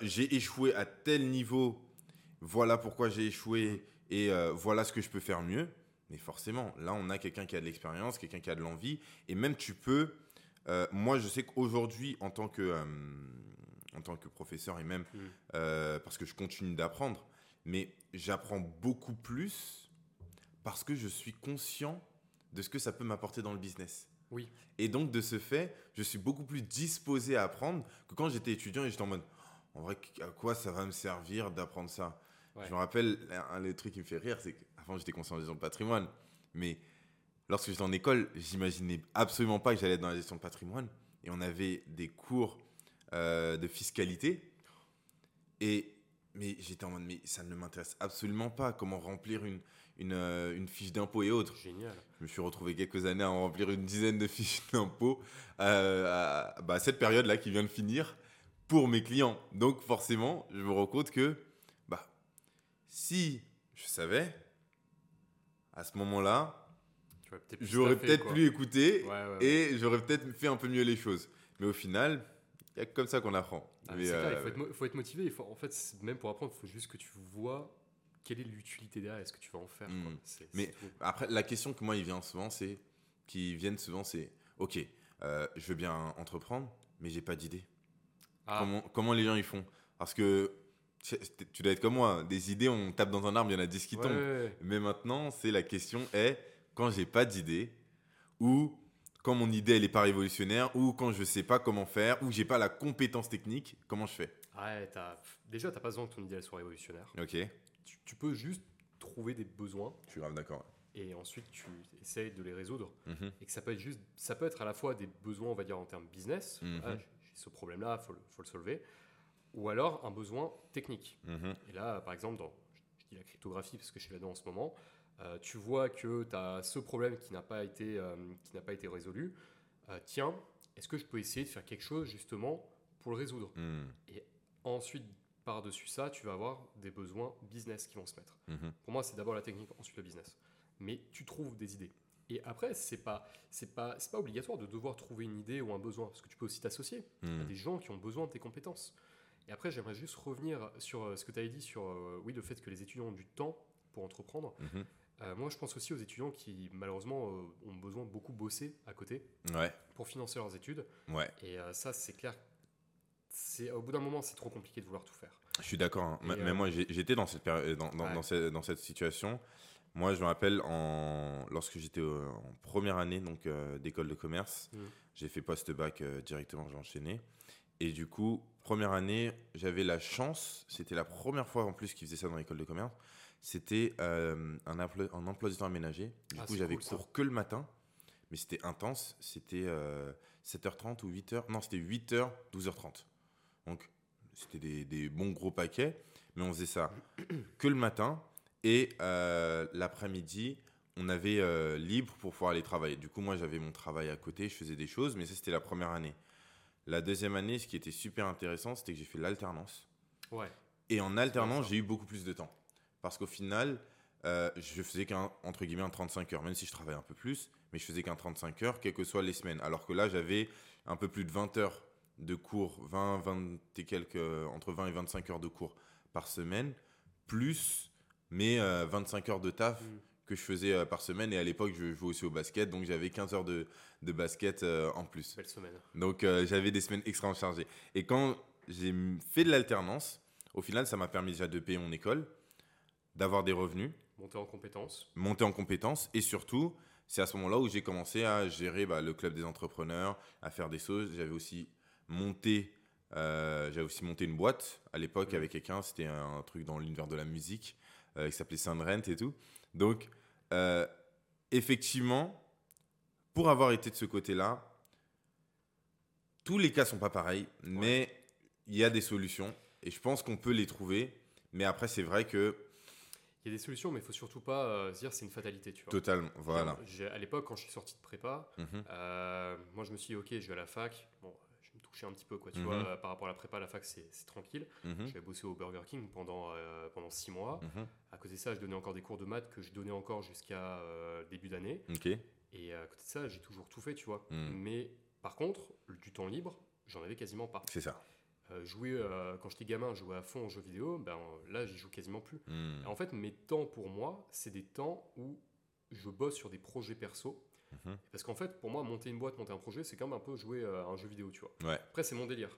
j'ai échoué à tel niveau voilà pourquoi j'ai échoué et euh, voilà ce que je peux faire mieux. Mais forcément, là, on a quelqu'un qui a de l'expérience, quelqu'un qui a de l'envie. Et même tu peux. Euh, moi, je sais qu'aujourd'hui, en, tant que, euh, en tant que professeur, et même mm. parce que je continue d'apprendre, mais j'apprends beaucoup plus parce que je suis conscient de ce que ça peut m'apporter dans le business. Oui. Et donc, de ce fait, je suis beaucoup plus disposé à apprendre que quand j'étais étudiant et j'étais en mode en vrai, à quoi ça va me servir d'apprendre ça? Je me rappelle, un, des trucs qui me fait rire, c'est qu'avant j'étais conseiller en gestion de patrimoine, mais lorsque j'étais en école, j'imaginais absolument pas que j'allais être dans la gestion de patrimoine. Et on avait des cours euh, de fiscalité. Et mais j'étais en mode, mais ça ne m'intéresse absolument pas. Comment remplir une, une, euh, une fiche d'impôt et autres. Génial. Je me suis retrouvé quelques années à en remplir une dizaine de fiches d'impôt euh, à, bah, cette période-là qui vient de finir pour mes clients. Donc forcément, je me rends compte que bah, si je savais, à ce moment-là, j'aurais peut-être plus écouté et j'aurais peut-être fait un peu mieux les choses. Mais au final, il y a comme ça qu'on apprend. Ah, il, faut être, motivé. Il faut, en fait, même pour apprendre, il faut juste que tu vois quelle est l'utilité derrière et ce que tu vas en faire. Hmm. mais après, la question que moi, il vient souvent, c'est qui viennent souvent, c'est ok, euh, je veux bien entreprendre, mais j'ai pas d'idée. Ah. Comment, les gens ils font? Parce que tu dois être comme moi, des idées, on tape dans un arbre, il y en a 10 qui tombent. Mais maintenant, c'est la question est, quand j'ai pas d'idée, ou quand mon idée elle est pas révolutionnaire, ou quand je sais pas comment faire, ou j'ai pas la compétence technique, comment je fais? Ouais, as... déjà, t'as pas besoin que ton idée elle soit révolutionnaire. Ok. Tu, peux juste trouver des besoins. Je suis grave d'accord. et ensuite tu essayes de les résoudre. Mhm. Et que ça peut être juste, ça peut être à la fois des besoins, on va dire, en termes business. Mhm. j'ai ce problème-là, il faut, faut, le solver. Ou alors un besoin technique. Mhm. Et là, par exemple, dans je dis la cryptographie parce que je suis là-dedans en ce moment, euh, tu vois que tu as ce problème qui n'a pas, été, euh, qui n'a pas été résolu. Euh, tiens, est-ce que je peux essayer de faire quelque chose justement pour le résoudre? Et ensuite, par-dessus ça, tu vas avoir des besoins business qui vont se mettre. Pour moi, c'est d'abord la technique, ensuite le business mais tu trouves des idées. Et après, c'est pas, c'est pas, c'est pas obligatoire de devoir trouver une idée ou un besoin, parce que tu peux aussi t'associer à hmm. des gens qui ont besoin de tes compétences. Et après, j'aimerais juste revenir sur euh, ce que tu avais dit sur euh, oui, le fait que les étudiants ont du temps pour entreprendre. Mhm. Euh, moi, je pense aussi aux étudiants qui, malheureusement, ont besoin de beaucoup bosser à côté ouais. pour financer leurs études. Ouais. Et ça, c'est clair. C'est, au bout d'un moment, c'est trop compliqué de vouloir tout faire. Je suis d'accord. Hein. Mais moi, j'étais dans cette, dans, dans, cette, dans cette situation. Moi, je me rappelle en, lorsque j'étais en première année donc euh, d'école de commerce, mmh. j'ai fait post-bac euh, directement, j'ai enchaîné. Et du coup, première année, j'avais la chance, c'était la première fois en plus qu'ils faisaient ça dans l'école de commerce, c'était euh, un, emploi, un emploi du temps aménagé. Du ah, coup, j'avais cours que le matin, mais c'était intense, c'était 7h30 ou 8h, non, c'était 8h, 12h30. Donc, c'était des, des bons gros paquets, mais on faisait ça que le matin. Et euh, l'après-midi, on avait euh, libre pour pouvoir aller travailler. Du coup, moi, j'avais mon travail à côté, je faisais des choses, mais ça, c'était la première année. La deuxième année, ce qui était super intéressant, c'était que j'ai fait l'alternance. Ouais. Et en alternance, j'ai eu beaucoup plus de temps. Parce qu'au final, euh, je faisais qu'un, entre guillemets, un 35 heures, même si je travaillais un peu plus, mais je faisais qu'un 35 heures, quelles que soient les semaines. Alors que là, j'avais un peu plus de 20 heures de cours, 20, 20 et quelques, entre 20 et 25 heures de cours par semaine, plus 25 euh, heures de taf mm. que je faisais euh, par semaine. Et à l'époque, je jouais aussi au basket, donc j'avais 15 heures de, de basket euh, en plus. Belle semaine. Donc j'avais des semaines extrêmement chargées. Et quand j'ai fait de l'alternance, au final, ça m'a permis déjà de payer mon école, d'avoir des revenus. Monter en compétences. Monter en compétences. Et surtout, c'est à ce moment-là où j'ai commencé à gérer bah, le club des entrepreneurs, à faire des choses. J'avais aussi monté j'avais aussi monté une boîte à l'époque avec quelqu'un, c'était un truc dans l'univers de la musique. Euh, qui s'appelait Rent et tout. Donc, euh, effectivement, pour avoir été de ce côté-là, tous les cas sont pas pareils, mais il y a des solutions et je pense qu'on peut les trouver. Mais après, c'est vrai que il y a des solutions, mais il faut surtout pas euh, se dire c'est une fatalité, tu vois. Totalement, voilà. À l'époque, quand je suis sorti de prépa, mhm. moi je me suis dit ok, je vais à la fac. Bon, un petit peu, quoi. Tu mhm. vois, euh, par rapport à la prépa, la fac, c'est tranquille. Mhm. J'avais bossé au Burger King pendant, euh, pendant six mois. Mhm. À côté de ça, je donnais encore des cours de maths que je donnais encore jusqu'à euh, début d'année. Et à côté de ça, j'ai toujours tout fait, tu vois. Mais par contre, du temps libre, j'en avais quasiment pas. C'est ça. jouer, quand j'étais gamin, jouais à fond aux jeux vidéo, ben, là, j'y joue quasiment plus. En fait, mes temps pour moi, c'est des temps où je bosse sur des projets perso Mhm. Parce qu'en fait, pour moi, monter une boîte, monter un projet, c'est comme un peu jouer à un jeu vidéo, tu vois. Après, c'est mon délire.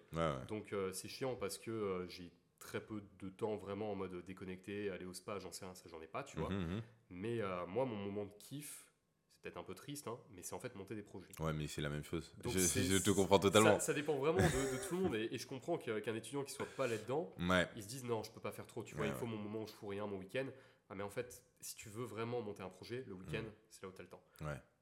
Donc, euh, c'est chiant parce que euh, j'ai très peu de temps vraiment en mode déconnecté, aller au spa, j'en sais rien, ça j'en ai pas, tu vois. Mhm, mhm. Mais euh, moi, mon moment de kiff, c'est peut-être un peu triste, hein, mais c'est en fait monter des projets. Ouais, mais c'est la même chose. je, te comprends totalement. Ça, dépend vraiment de, tout le monde et, je comprends qu'un étudiant qui soit pas là-dedans, il se dise non, je peux pas faire trop, tu vois, il faut mon moment où je fous rien, mon week-end. Ah, mais en fait, si tu veux vraiment monter un projet, le week-end, c'est là où tu as le temps.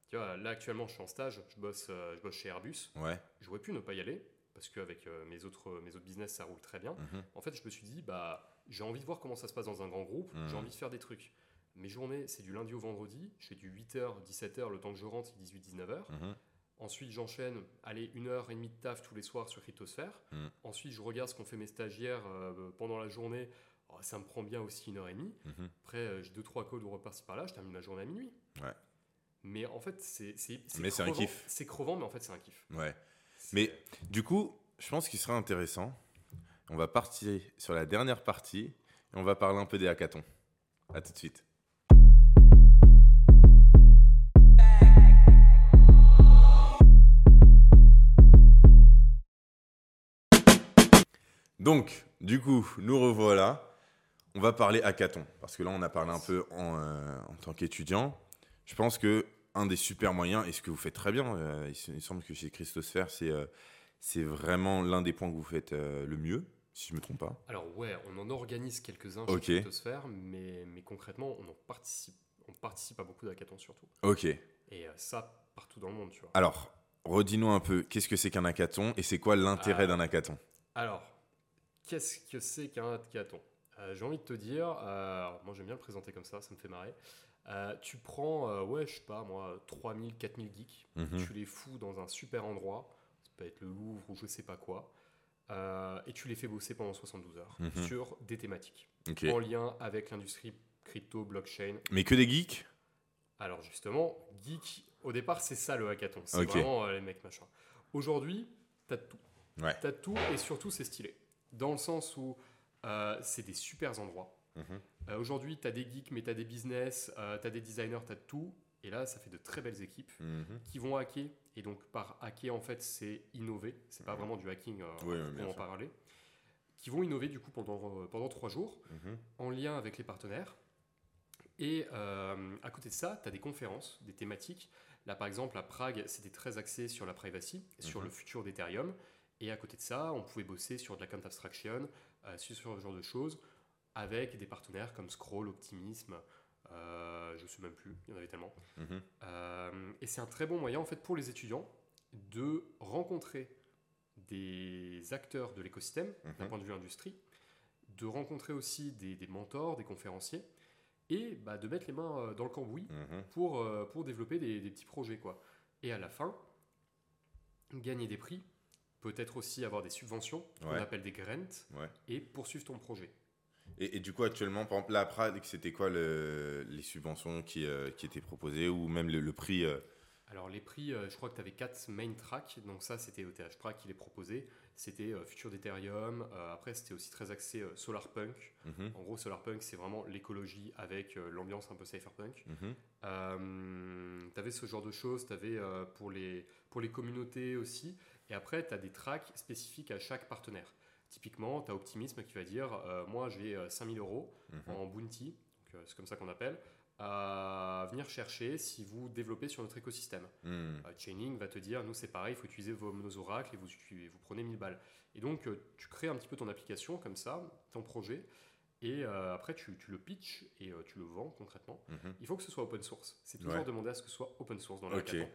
Tu vois, là actuellement, je suis en stage, je bosse, euh, je bosse chez Airbus. Ouais. J'aurais pu ne pas y aller parce qu'avec euh, mes, autres, mes autres business, ça roule très bien. Mhm. En fait, je me suis dit, bah, j'ai envie de voir comment ça se passe dans un grand groupe, j'ai mhm. envie de faire des trucs. Mes journées, c'est du lundi au vendredi, je fais du 8h, 17h, le temps que je rentre, c'est 18-19h. Mhm. Ensuite, j'enchaîne, allez, une heure et demie de taf tous les soirs sur Cryptosphère. Ensuite, je regarde ce qu'ont fait mes stagiaires euh, pendant la journée. Oh, ça me prend bien aussi une heure et demie. Après, j'ai deux, trois codes au par là, je termine ma journée à minuit. Ouais. Mais en fait, c'est. Mais c'est un kiff. C'est crevant, mais en fait, c'est un kiff. Ouais. Mais du coup, je pense qu'il serait intéressant. On va partir sur la dernière partie et on va parler un peu des hackathons. À tout de suite. Donc, du coup, nous revoilà. On va parler hackathon parce que là, on a parlé un peu en, euh, en tant qu'étudiant. Je pense que un des super moyens, et ce que vous faites très bien, euh, il, semble que chez Christosphère, c'est euh, c'est vraiment l'un des points que vous faites euh, le mieux, si je ne me trompe pas. Alors ouais, on en organise quelques-uns chez Christosphère, mais, mais concrètement, on en participe. on participe à beaucoup d'hackathons surtout. Ok. Et ça, partout dans le monde, tu vois. Alors, redis-nous un peu, qu'est-ce que c'est qu'un hackathon et c'est quoi l'intérêt d'un hackathon? Alors, qu'est-ce que c'est qu'un hackathon? J'ai envie de te dire, moi j'aime bien le présenter comme ça, ça me fait marrer. Tu prends, ouais, je sais pas moi, 3000, 4000 geeks, mhm. tu les fous dans un super endroit, ça peut être le Louvre ou je sais pas quoi, euh, et tu les fais bosser pendant 72 heures mhm. sur des thématiques en lien avec l'industrie crypto, blockchain. Mais que des geeks? Alors justement, geek, au départ, c'est ça le hackathon. C'est vraiment euh, les mecs machin. Aujourd'hui, t'as tout. Ouais. T'as tout et surtout, c'est stylé. Dans le sens où euh, c'est des super endroits. Mhm. Aujourd'hui, t'as des geeks, mais t'as des business, t'as des designers, t'as tout. Et là, ça fait de très belles équipes mhm. qui vont hacker. Et donc, par hacker, en fait, c'est innover. C'est pas mhm. vraiment du hacking, euh, on en parler. Qui vont innover, du coup, pendant, euh, pendant trois jours, mhm. en lien avec les partenaires. Et euh, à côté de ça, tu as des conférences, des thématiques. Là, par exemple, à Prague, c'était très axé sur la privacy, sur le futur d'Ethereum. Et à côté de ça, on pouvait bosser sur de la count abstraction, sur ce genre de choses, avec des partenaires comme Scroll, Optimism, euh, je ne sais même plus, il y en avait tellement. Mhm. Euh, et c'est un très bon moyen en fait pour les étudiants de rencontrer des acteurs de l'écosystème d'un mhm. point de vue industrie, de rencontrer aussi des, mentors, des conférenciers, et bah, de mettre les mains euh, dans le cambouis mhm. pour, pour développer des, petits projets. Quoi. Et à la fin, gagner des prix, peut-être aussi avoir des subventions, qu'on appelle des grants, et poursuivre ton projet. Et, du coup, actuellement, par exemple, là, Prague, c'était quoi les subventions qui, euh, qui, étaient proposées ou même le, prix euh? Alors, les prix, euh, je crois que tu avais quatre main tracks. Donc, ça, c'était ETH Prague qui les proposait. C'était Future d'Ethereum. après, c'était aussi très axé Solarpunk. Mhm. En gros, Solarpunk, c'est vraiment l'écologie avec l'ambiance un peu cypherpunk. Mhm. tu avais ce genre de choses. Tu avais pour, les, pour les communautés aussi. Et après, tu as des tracks spécifiques à chaque partenaire. Typiquement, tu as Optimisme qui va dire euh, Moi, j'ai 5000 euh, euros mhm. en bounty, euh, c'est comme ça qu'on appelle, à venir chercher si vous développez sur notre écosystème. Hmm. Chaining va te dire Nous, c'est pareil, il faut utiliser vos, nos oracles et vous, vous prenez 1000 balles. Et donc, tu crées un petit peu ton application comme ça, ton projet. Et après, tu, le pitches et tu le vends concrètement. Mhm. Il faut que ce soit open source. C'est toujours demander à ce que ce soit open source dans le okay.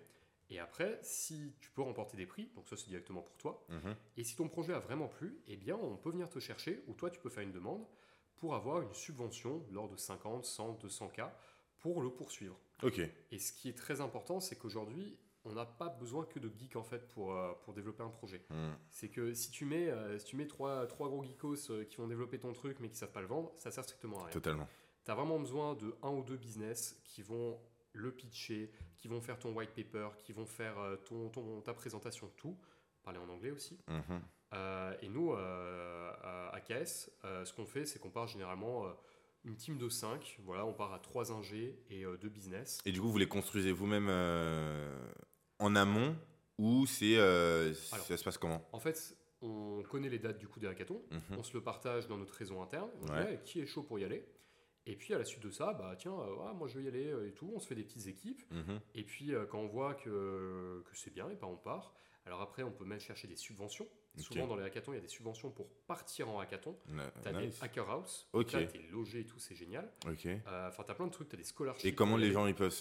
Et après, si tu peux remporter des prix, donc ça c'est directement pour toi, mhm. et si ton projet a vraiment plu, eh bien on peut venir te chercher, ou toi tu peux faire une demande pour avoir une subvention lors de 50, 100, 200 cas pour le poursuivre. Ok. Et ce qui est très important, c'est qu'aujourd'hui, on n'a pas besoin que de geeks en fait pour, euh, pour développer un projet. Mhm. C'est que si tu mets, euh, si tu mets trois, trois gros geekos euh, qui vont développer ton truc mais qui ne savent pas le vendre, ça sert strictement à rien. Totalement. Tu as vraiment besoin de un ou deux business qui vont le pitcher, qui vont faire ton white paper, qui vont faire euh, ton, ton ta présentation, tout. Parler en anglais aussi. Mhm. Euh, et nous, euh, à KS, ce qu'on fait, c'est qu'on part généralement une team de 5. Voilà, on part à 3 ingés et 2 business. Et du coup, vous les construisez vous-même en amont ou c'est ça se passe comment? En fait, on connaît les dates du coup des hackathons, mhm. on se le partage dans notre réseau interne, qui est chaud pour y aller? Et puis à la suite de ça, bah tiens, euh, moi je vais y aller euh, et tout, on se fait des petites équipes. Mhm. Et puis euh, quand on voit que, que c'est bien, et ben on part. Alors après, on peut même chercher des subventions. Souvent dans les hackathons, il y a des subventions pour partir en hackathon. Tu as des hacker house, okay. tu es logé et tout, c'est génial. Enfin, tu as plein de trucs, tu as des scholarships. Et comment les gens ils peuvent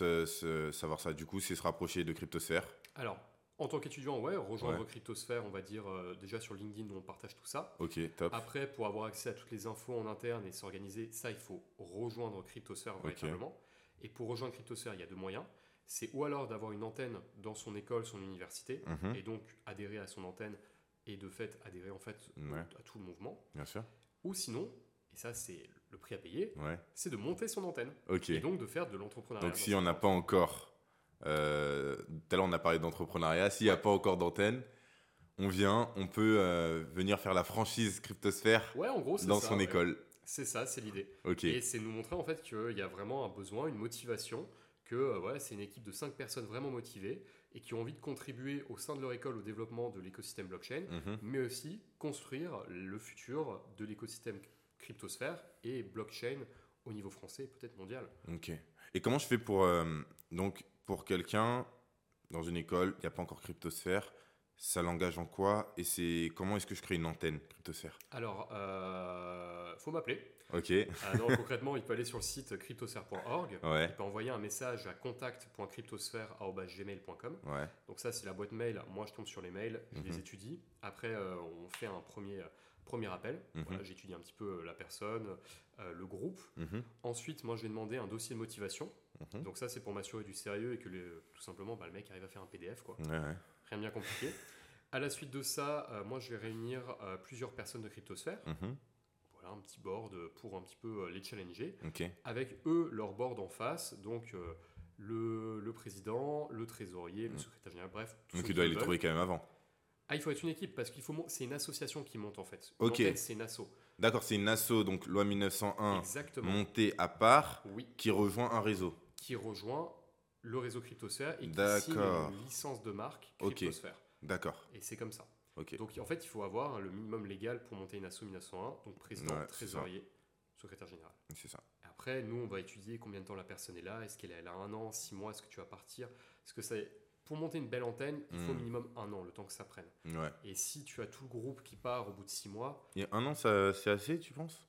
savoir ça? Du coup, c'est se rapprocher de CryptoSphere Alors, en tant qu'étudiant, ouais, rejoindre Cryptosphère, on va dire euh, déjà sur LinkedIn où on partage tout ça. Ok, top. Après, pour avoir accès à toutes les infos en interne et s'organiser, ça, il faut rejoindre Cryptosphère véritablement. Et pour rejoindre Cryptosphère, il y a deux moyens. C'est ou alors d'avoir une antenne dans son école, son université, mhm. et donc adhérer à son antenne et de fait adhérer en fait à tout le mouvement. Bien sûr. Ou sinon, et ça c'est le prix à payer, ouais. c'est de monter son antenne. Ok. Et donc de faire de l'entrepreneuriat. Donc si on n'a pas encore tout à l'heure, on a parlé d'entrepreneuriat. S'il n'y a pas encore d'antenne, on vient, on peut euh, venir faire la franchise Cryptosphère ouais, en gros, dans son école. C'est ça, c'est l'idée. Et c'est nous montrer en fait qu'il y a vraiment un besoin, une motivation, que euh, c'est une équipe de 5 personnes vraiment motivées et qui ont envie de contribuer au sein de leur école au développement de l'écosystème blockchain, mhm. mais aussi construire le futur de l'écosystème cryptosphère et blockchain au niveau français et peut-être mondial. Ok. Et comment je fais pour donc pour quelqu'un dans une école, il n'y a pas encore cryptosphère, ça l'engage en quoi et c'est comment est-ce que je crée une antenne Cryptosphère? Alors, euh, faut m'appeler. Ok. Non, concrètement, il peut aller sur le site cryptosphère.org. Il peut envoyer un message à contact.cryptosphère.gmail.com. Ouais. Donc ça, c'est la boîte mail. Moi, je tombe sur les mails, je les mhm. étudie. Après, euh, on fait un premier, premier appel. Mhm. J'étudie un petit peu euh, la personne, le groupe. Mhm. Ensuite, moi, je vais demander un dossier de motivation. Donc ça, c'est pour m'assurer du sérieux et que tout simplement, bah, le mec arrive à faire un PDF. Quoi. Ouais, ouais rien bien compliqué. À la suite de ça, euh, moi je vais réunir euh, plusieurs personnes de Cryptosphère. Mhm. Voilà, un petit board pour un petit peu euh, les challenger. Avec eux, leur board en face. Donc le, le, président, le trésorier, le mhm. secrétaire général, bref. Donc tu dois les trouver quand même avant. Ah, il faut être une équipe parce qu'il faut c'est une association qui monte en fait. Ok. C'est une asso. D'accord, c'est une asso, donc loi 1901 montée à part, oui. qui rejoint un réseau. Qui rejoint le réseau Cryptosphère et qui signe une licence de marque Cryptosphère. D'accord. Et c'est comme ça. Donc en fait, il faut avoir le minimum légal pour monter une asso 1901, donc président, trésorier, secrétaire général. C'est ça. Après, nous, on va étudier combien de temps la personne est là. Est-ce qu'elle est là un an, six mois? Est-ce que tu vas partir? Est-ce que ça pour monter une belle antenne, il faut hmm. minimum un an, le temps que ça prenne. Ouais. Et si tu as tout le groupe qui part au bout de six mois. Et un an, c'est assez, tu penses?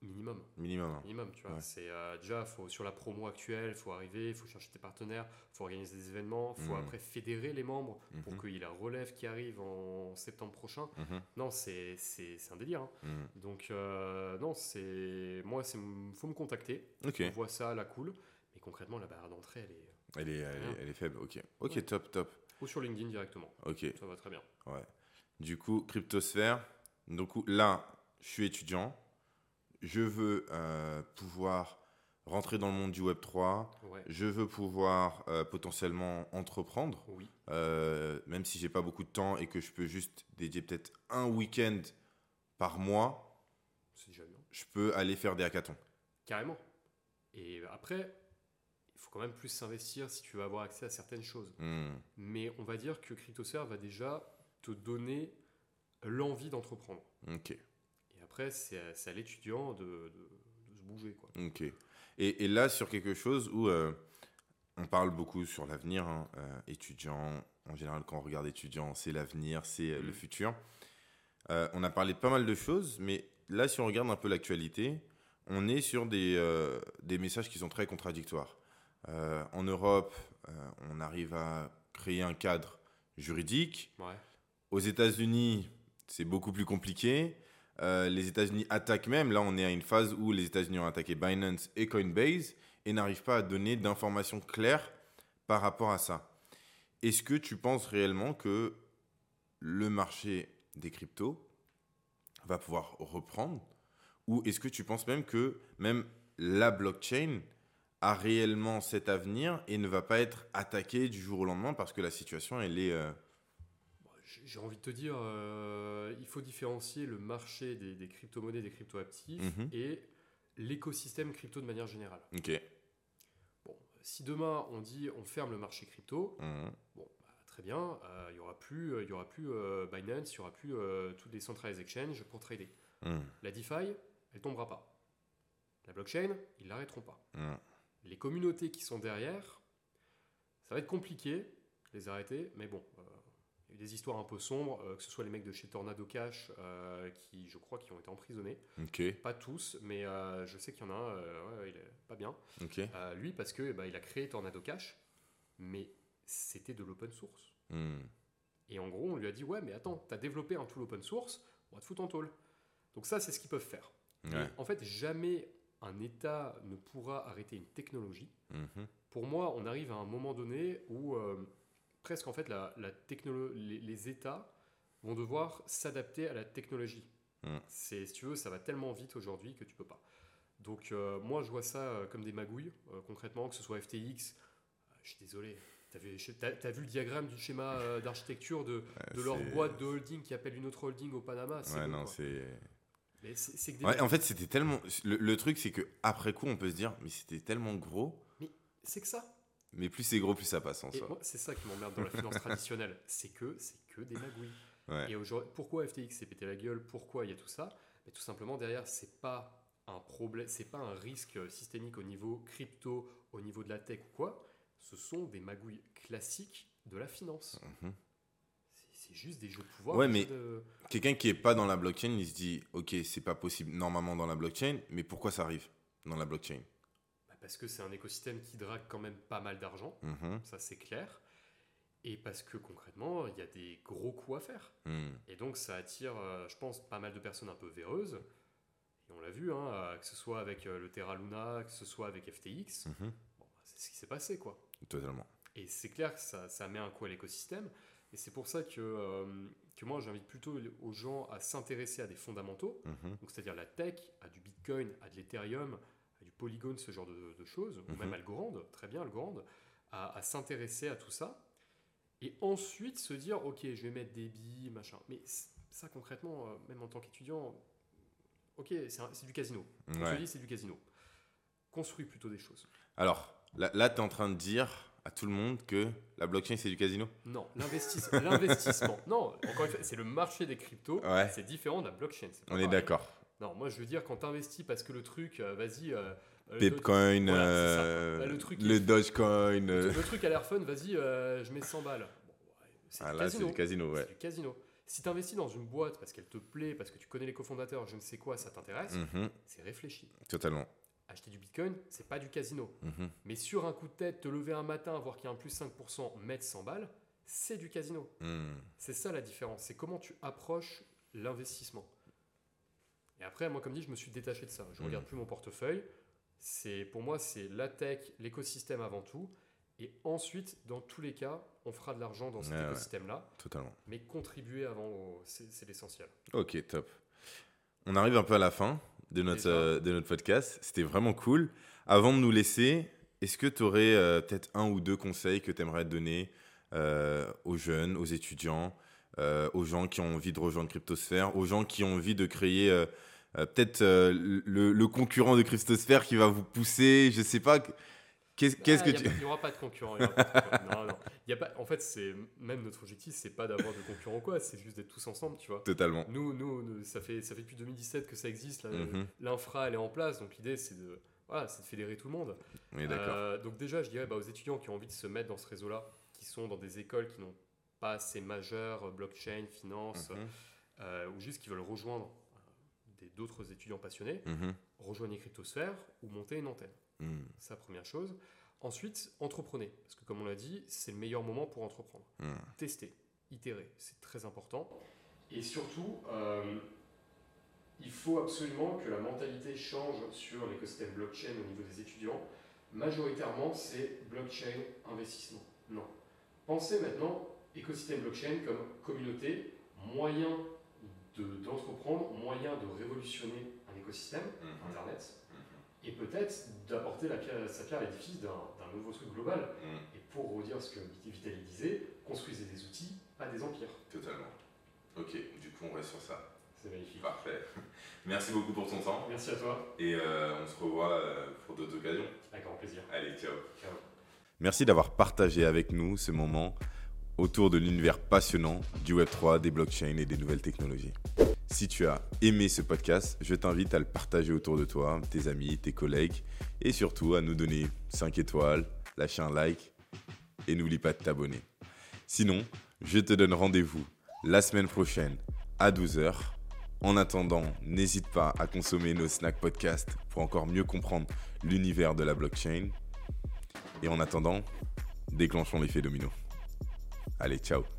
Minimum. Minimum. Minimum, tu vois. C'est euh, déjà, faut, sur la promo actuelle, il faut arriver, il faut chercher tes partenaires, il faut organiser des événements, il faut mm. après fédérer les membres pour mm-hmm. qu'il y ait la relève qui arrive en septembre prochain. Mm-hmm. Non, c'est un délire. Hein. Mm. Donc, euh, non, c'est. Moi, il faut me contacter. On voit ça, la cool. Mais concrètement, la barrière d'entrée, elle est. Elle est, elle est, faible, ok. Ok, top, top. Ou sur LinkedIn directement. Ok. Ça va très bien. Ouais. Du coup, Cryptosphère. Donc là, je suis étudiant je veux euh, pouvoir rentrer dans le monde du Web 3, je veux pouvoir euh, potentiellement entreprendre, euh, même si j'ai pas beaucoup de temps et que je peux juste dédier peut-être un week-end par mois, je peux aller faire des hackathons. Carrément. Et après, il faut quand même plus s'investir si tu veux avoir accès à certaines choses. Hmm. Mais on va dire que CryptoSphere va déjà te donner l'envie d'entreprendre. Ok après, c'est à, l'étudiant de, se bouger. Quoi. Ok. Et, là, sur quelque chose où euh, on parle beaucoup sur l'avenir, hein, euh, étudiant, en général, quand on regarde étudiant, c'est l'avenir, c'est euh, le mm. futur. on a parlé de pas mal de choses, mais là, si on regarde un peu l'actualité, on est sur des, des messages qui sont très contradictoires. en Europe, on arrive à créer un cadre juridique. Aux États-Unis, c'est beaucoup plus compliqué. Euh, les États-Unis attaquent même. Là, on est à une phase où les États-Unis ont attaqué Binance et Coinbase et n'arrivent pas à donner d'informations claires par rapport à ça. Est-ce que tu penses réellement que le marché des cryptos va pouvoir reprendre? Ou est-ce que tu penses même que même la blockchain a réellement cet avenir et ne va pas être attaquée du jour au lendemain parce que la situation, elle est... Euh, j'ai envie de te dire, euh, il faut différencier le marché des, crypto-monnaies, des crypto-actifs mhm. et l'écosystème crypto de manière générale. Ok. Bon, si demain on dit on ferme le marché crypto, mhm. bon, bah, très bien, euh, il n'y aura plus, il y aura plus euh, Binance, il n'y aura plus toutes les centralized exchanges pour trader. Mhm. La DeFi, elle tombera pas. La blockchain, ils l'arrêteront pas. Les communautés qui sont derrière, ça va être compliqué les arrêter, mais bon, il y a eu des histoires un peu sombres, euh, que ce soit les mecs de chez Tornado Cash, euh, qui, je crois, qui ont été emprisonnés. Pas tous, mais euh, je sais qu'il y en a un, il est pas bien. lui, parce que bah, il a créé Tornado Cash, mais c'était de l'open source. Hmm. Et en gros, on lui a dit Ouais, mais attends, tu as développé un tool open source, on va te foutre en tôle. Donc, ça, c'est ce qu'ils peuvent faire. En fait, jamais un État ne pourra arrêter une technologie. Mhm. Pour moi, on arrive à un moment donné où presque en fait la, la les, les, États vont devoir s'adapter à la technologie. Mm. C'est, si tu veux, ça va tellement vite aujourd'hui que tu peux pas. Donc euh, moi je vois ça euh, comme des magouilles, euh, concrètement, que ce soit FTX. je suis désolé. Tu as, vu le diagramme du schéma d'architecture de, de leur boîte de holding qui appelle une autre holding au Panama Ouais, non, c'est. Ouais, en fait, c'était tellement. Le, le truc, c'est que après coup, on peut se dire, mais c'était tellement gros. Mais c'est que ça. Mais plus c'est gros, plus ça passe en soi. C'est ça qui m'emmerde dans la finance traditionnelle. C'est que c'est que des magouilles. Et aujourd'hui, pourquoi FTX s'est pété la gueule Pourquoi il y a tout ça? Mais tout simplement derrière, c'est pas un problème, c'est pas un risque systémique au niveau crypto, au niveau de la tech ou quoi. Ce sont des magouilles classiques de la finance. Mhm. c'est juste des jeux de pouvoir. Ouais, mais quelqu'un qui est pas dans la blockchain, il se dit, ok, c'est pas possible normalement dans la blockchain, mais pourquoi ça arrive dans la blockchain? Parce que c'est un écosystème qui drague quand même pas mal d'argent, mhm. ça c'est clair. Et parce que concrètement, il y a des gros coups à faire. Hmm. Et donc ça attire, euh, je pense, pas mal de personnes un peu véreuses. Et on l'a vu, hein, euh, que ce soit avec euh, le Terra Luna, que ce soit avec FTX. Mhm. Bah, c'est ce qui s'est passé, quoi. Totalement. Et c'est clair que ça, ça, met un coup à l'écosystème. Et c'est pour ça que, que moi, j'invite plutôt aux gens à s'intéresser à des fondamentaux, mhm. donc c'est-à-dire la tech, à du Bitcoin, à de l'Ethereum, du Polygon, ce genre de, choses, ou même Algorand, très bien Algorand, à, à s'intéresser à tout ça et ensuite se dire, ok, je vais mettre des billes, machin. Mais ça, concrètement, euh, même en tant qu'étudiant, ok, c'est du casino. Je dis, c'est du casino. Construis plutôt des choses. Alors, là, tu es en train de dire à tout le monde que la blockchain, c'est du casino? Non, l'investissement. non, encore une fois, c'est le marché des cryptos. C'est différent de la blockchain. On est d'accord. Non, moi, je veux dire, quand tu investis parce que le truc, euh, vas-y. Euh, Bitcoin, bah, le, truc le Dogecoin. Le, truc a l'air fun, vas-y, je mets 100 balles. c'est ah, là, c'est du casino, ouais. du casino. Si tu investis dans une boîte parce qu'elle te plaît, parce que tu connais les cofondateurs, je ne sais quoi, ça t'intéresse, mhm. c'est réfléchi. Totalement. Acheter du Bitcoin, c'est pas du casino. Mhm. Mais sur un coup de tête, te lever un matin, voir qu'il y a un plus 5%, mettre 100 balles, c'est du casino. Mhm. C'est ça la différence. C'est comment tu approches l'investissement. Et après, moi, comme dit, je me suis détaché de ça. Je ne regarde plus mon portefeuille. C'est pour moi, c'est la tech, l'écosystème avant tout. Et ensuite, dans tous les cas, on fera de l'argent dans cet écosystème-là. totalement. Mais contribuer avant, c'est l'essentiel. Ok, top. On arrive un peu à la fin de notre, euh, de notre podcast. C'était vraiment cool. Avant de nous laisser, est-ce que tu aurais euh, peut-être un ou deux conseils que tu aimerais donner euh, aux jeunes, aux étudiants, aux gens qui ont envie de rejoindre Cryptosphère, aux gens qui ont envie de créer euh, peut-être euh, le, concurrent de Christosphère qui va vous pousser, je sais pas. Qu'est-ce ah, que tu... Il n'y aura pas de concurrent. non, non. Y a pas... En fait, c'est même notre objectif, c'est pas d'avoir de concurrent quoi, c'est juste d'être tous ensemble, tu vois. Totalement. Nous, nous, ça fait ça fait depuis 2017 que ça existe. Mhm. L'infra, elle est en place, donc l'idée c'est de voilà, c'est de fédérer tout le monde. Oui, d'accord. Euh, donc déjà, je dirais bah, aux étudiants qui ont envie de se mettre dans ce réseau-là, qui sont dans des écoles qui n'ont pas assez majeures, blockchain, finance, mhm. ou juste qui veulent rejoindre d'autres étudiants passionnés, mhm. rejoignez Cryptosphère ou montez une antenne. Mhm. C'est la première chose. Ensuite, entreprenez. Parce que comme on l'a dit, c'est le meilleur moment pour entreprendre. Mhm. Tester, itérer, c'est très important. Et surtout, euh, il faut absolument que la mentalité change sur l'écosystème blockchain au niveau des étudiants. Majoritairement, c'est blockchain investissement. Non. Pensez maintenant écosystème blockchain comme communauté, moyen d'entreprendre, moyen de révolutionner un écosystème, mhm. Internet, mhm. et peut-être d'apporter sa pierre à l'édifice d'un nouveau truc global. Mhm. Et pour redire ce que Vitali disait, construisez des outils, pas des empires. Totalement. Ok, du coup on reste sur ça. C'est magnifique. Parfait. Merci beaucoup pour ton temps. Merci à toi. Et euh, on se revoit euh, pour d'autres occasions. Avec grand plaisir. Allez, ciao. Ciao. Merci d'avoir partagé avec nous ce moment autour de l'univers passionnant du Web3, des blockchains et des nouvelles technologies. Si tu as aimé ce podcast, je t'invite à le partager autour de toi, tes amis, tes collègues, et surtout à nous donner 5 étoiles, lâcher un like, et n'oublie pas de t'abonner. Sinon, je te donne rendez-vous la semaine prochaine à 12h. En attendant, n'hésite pas à consommer nos snack podcasts pour encore mieux comprendre l'univers de la blockchain. Et en attendant, déclenchons l'effet domino. Allez, ciao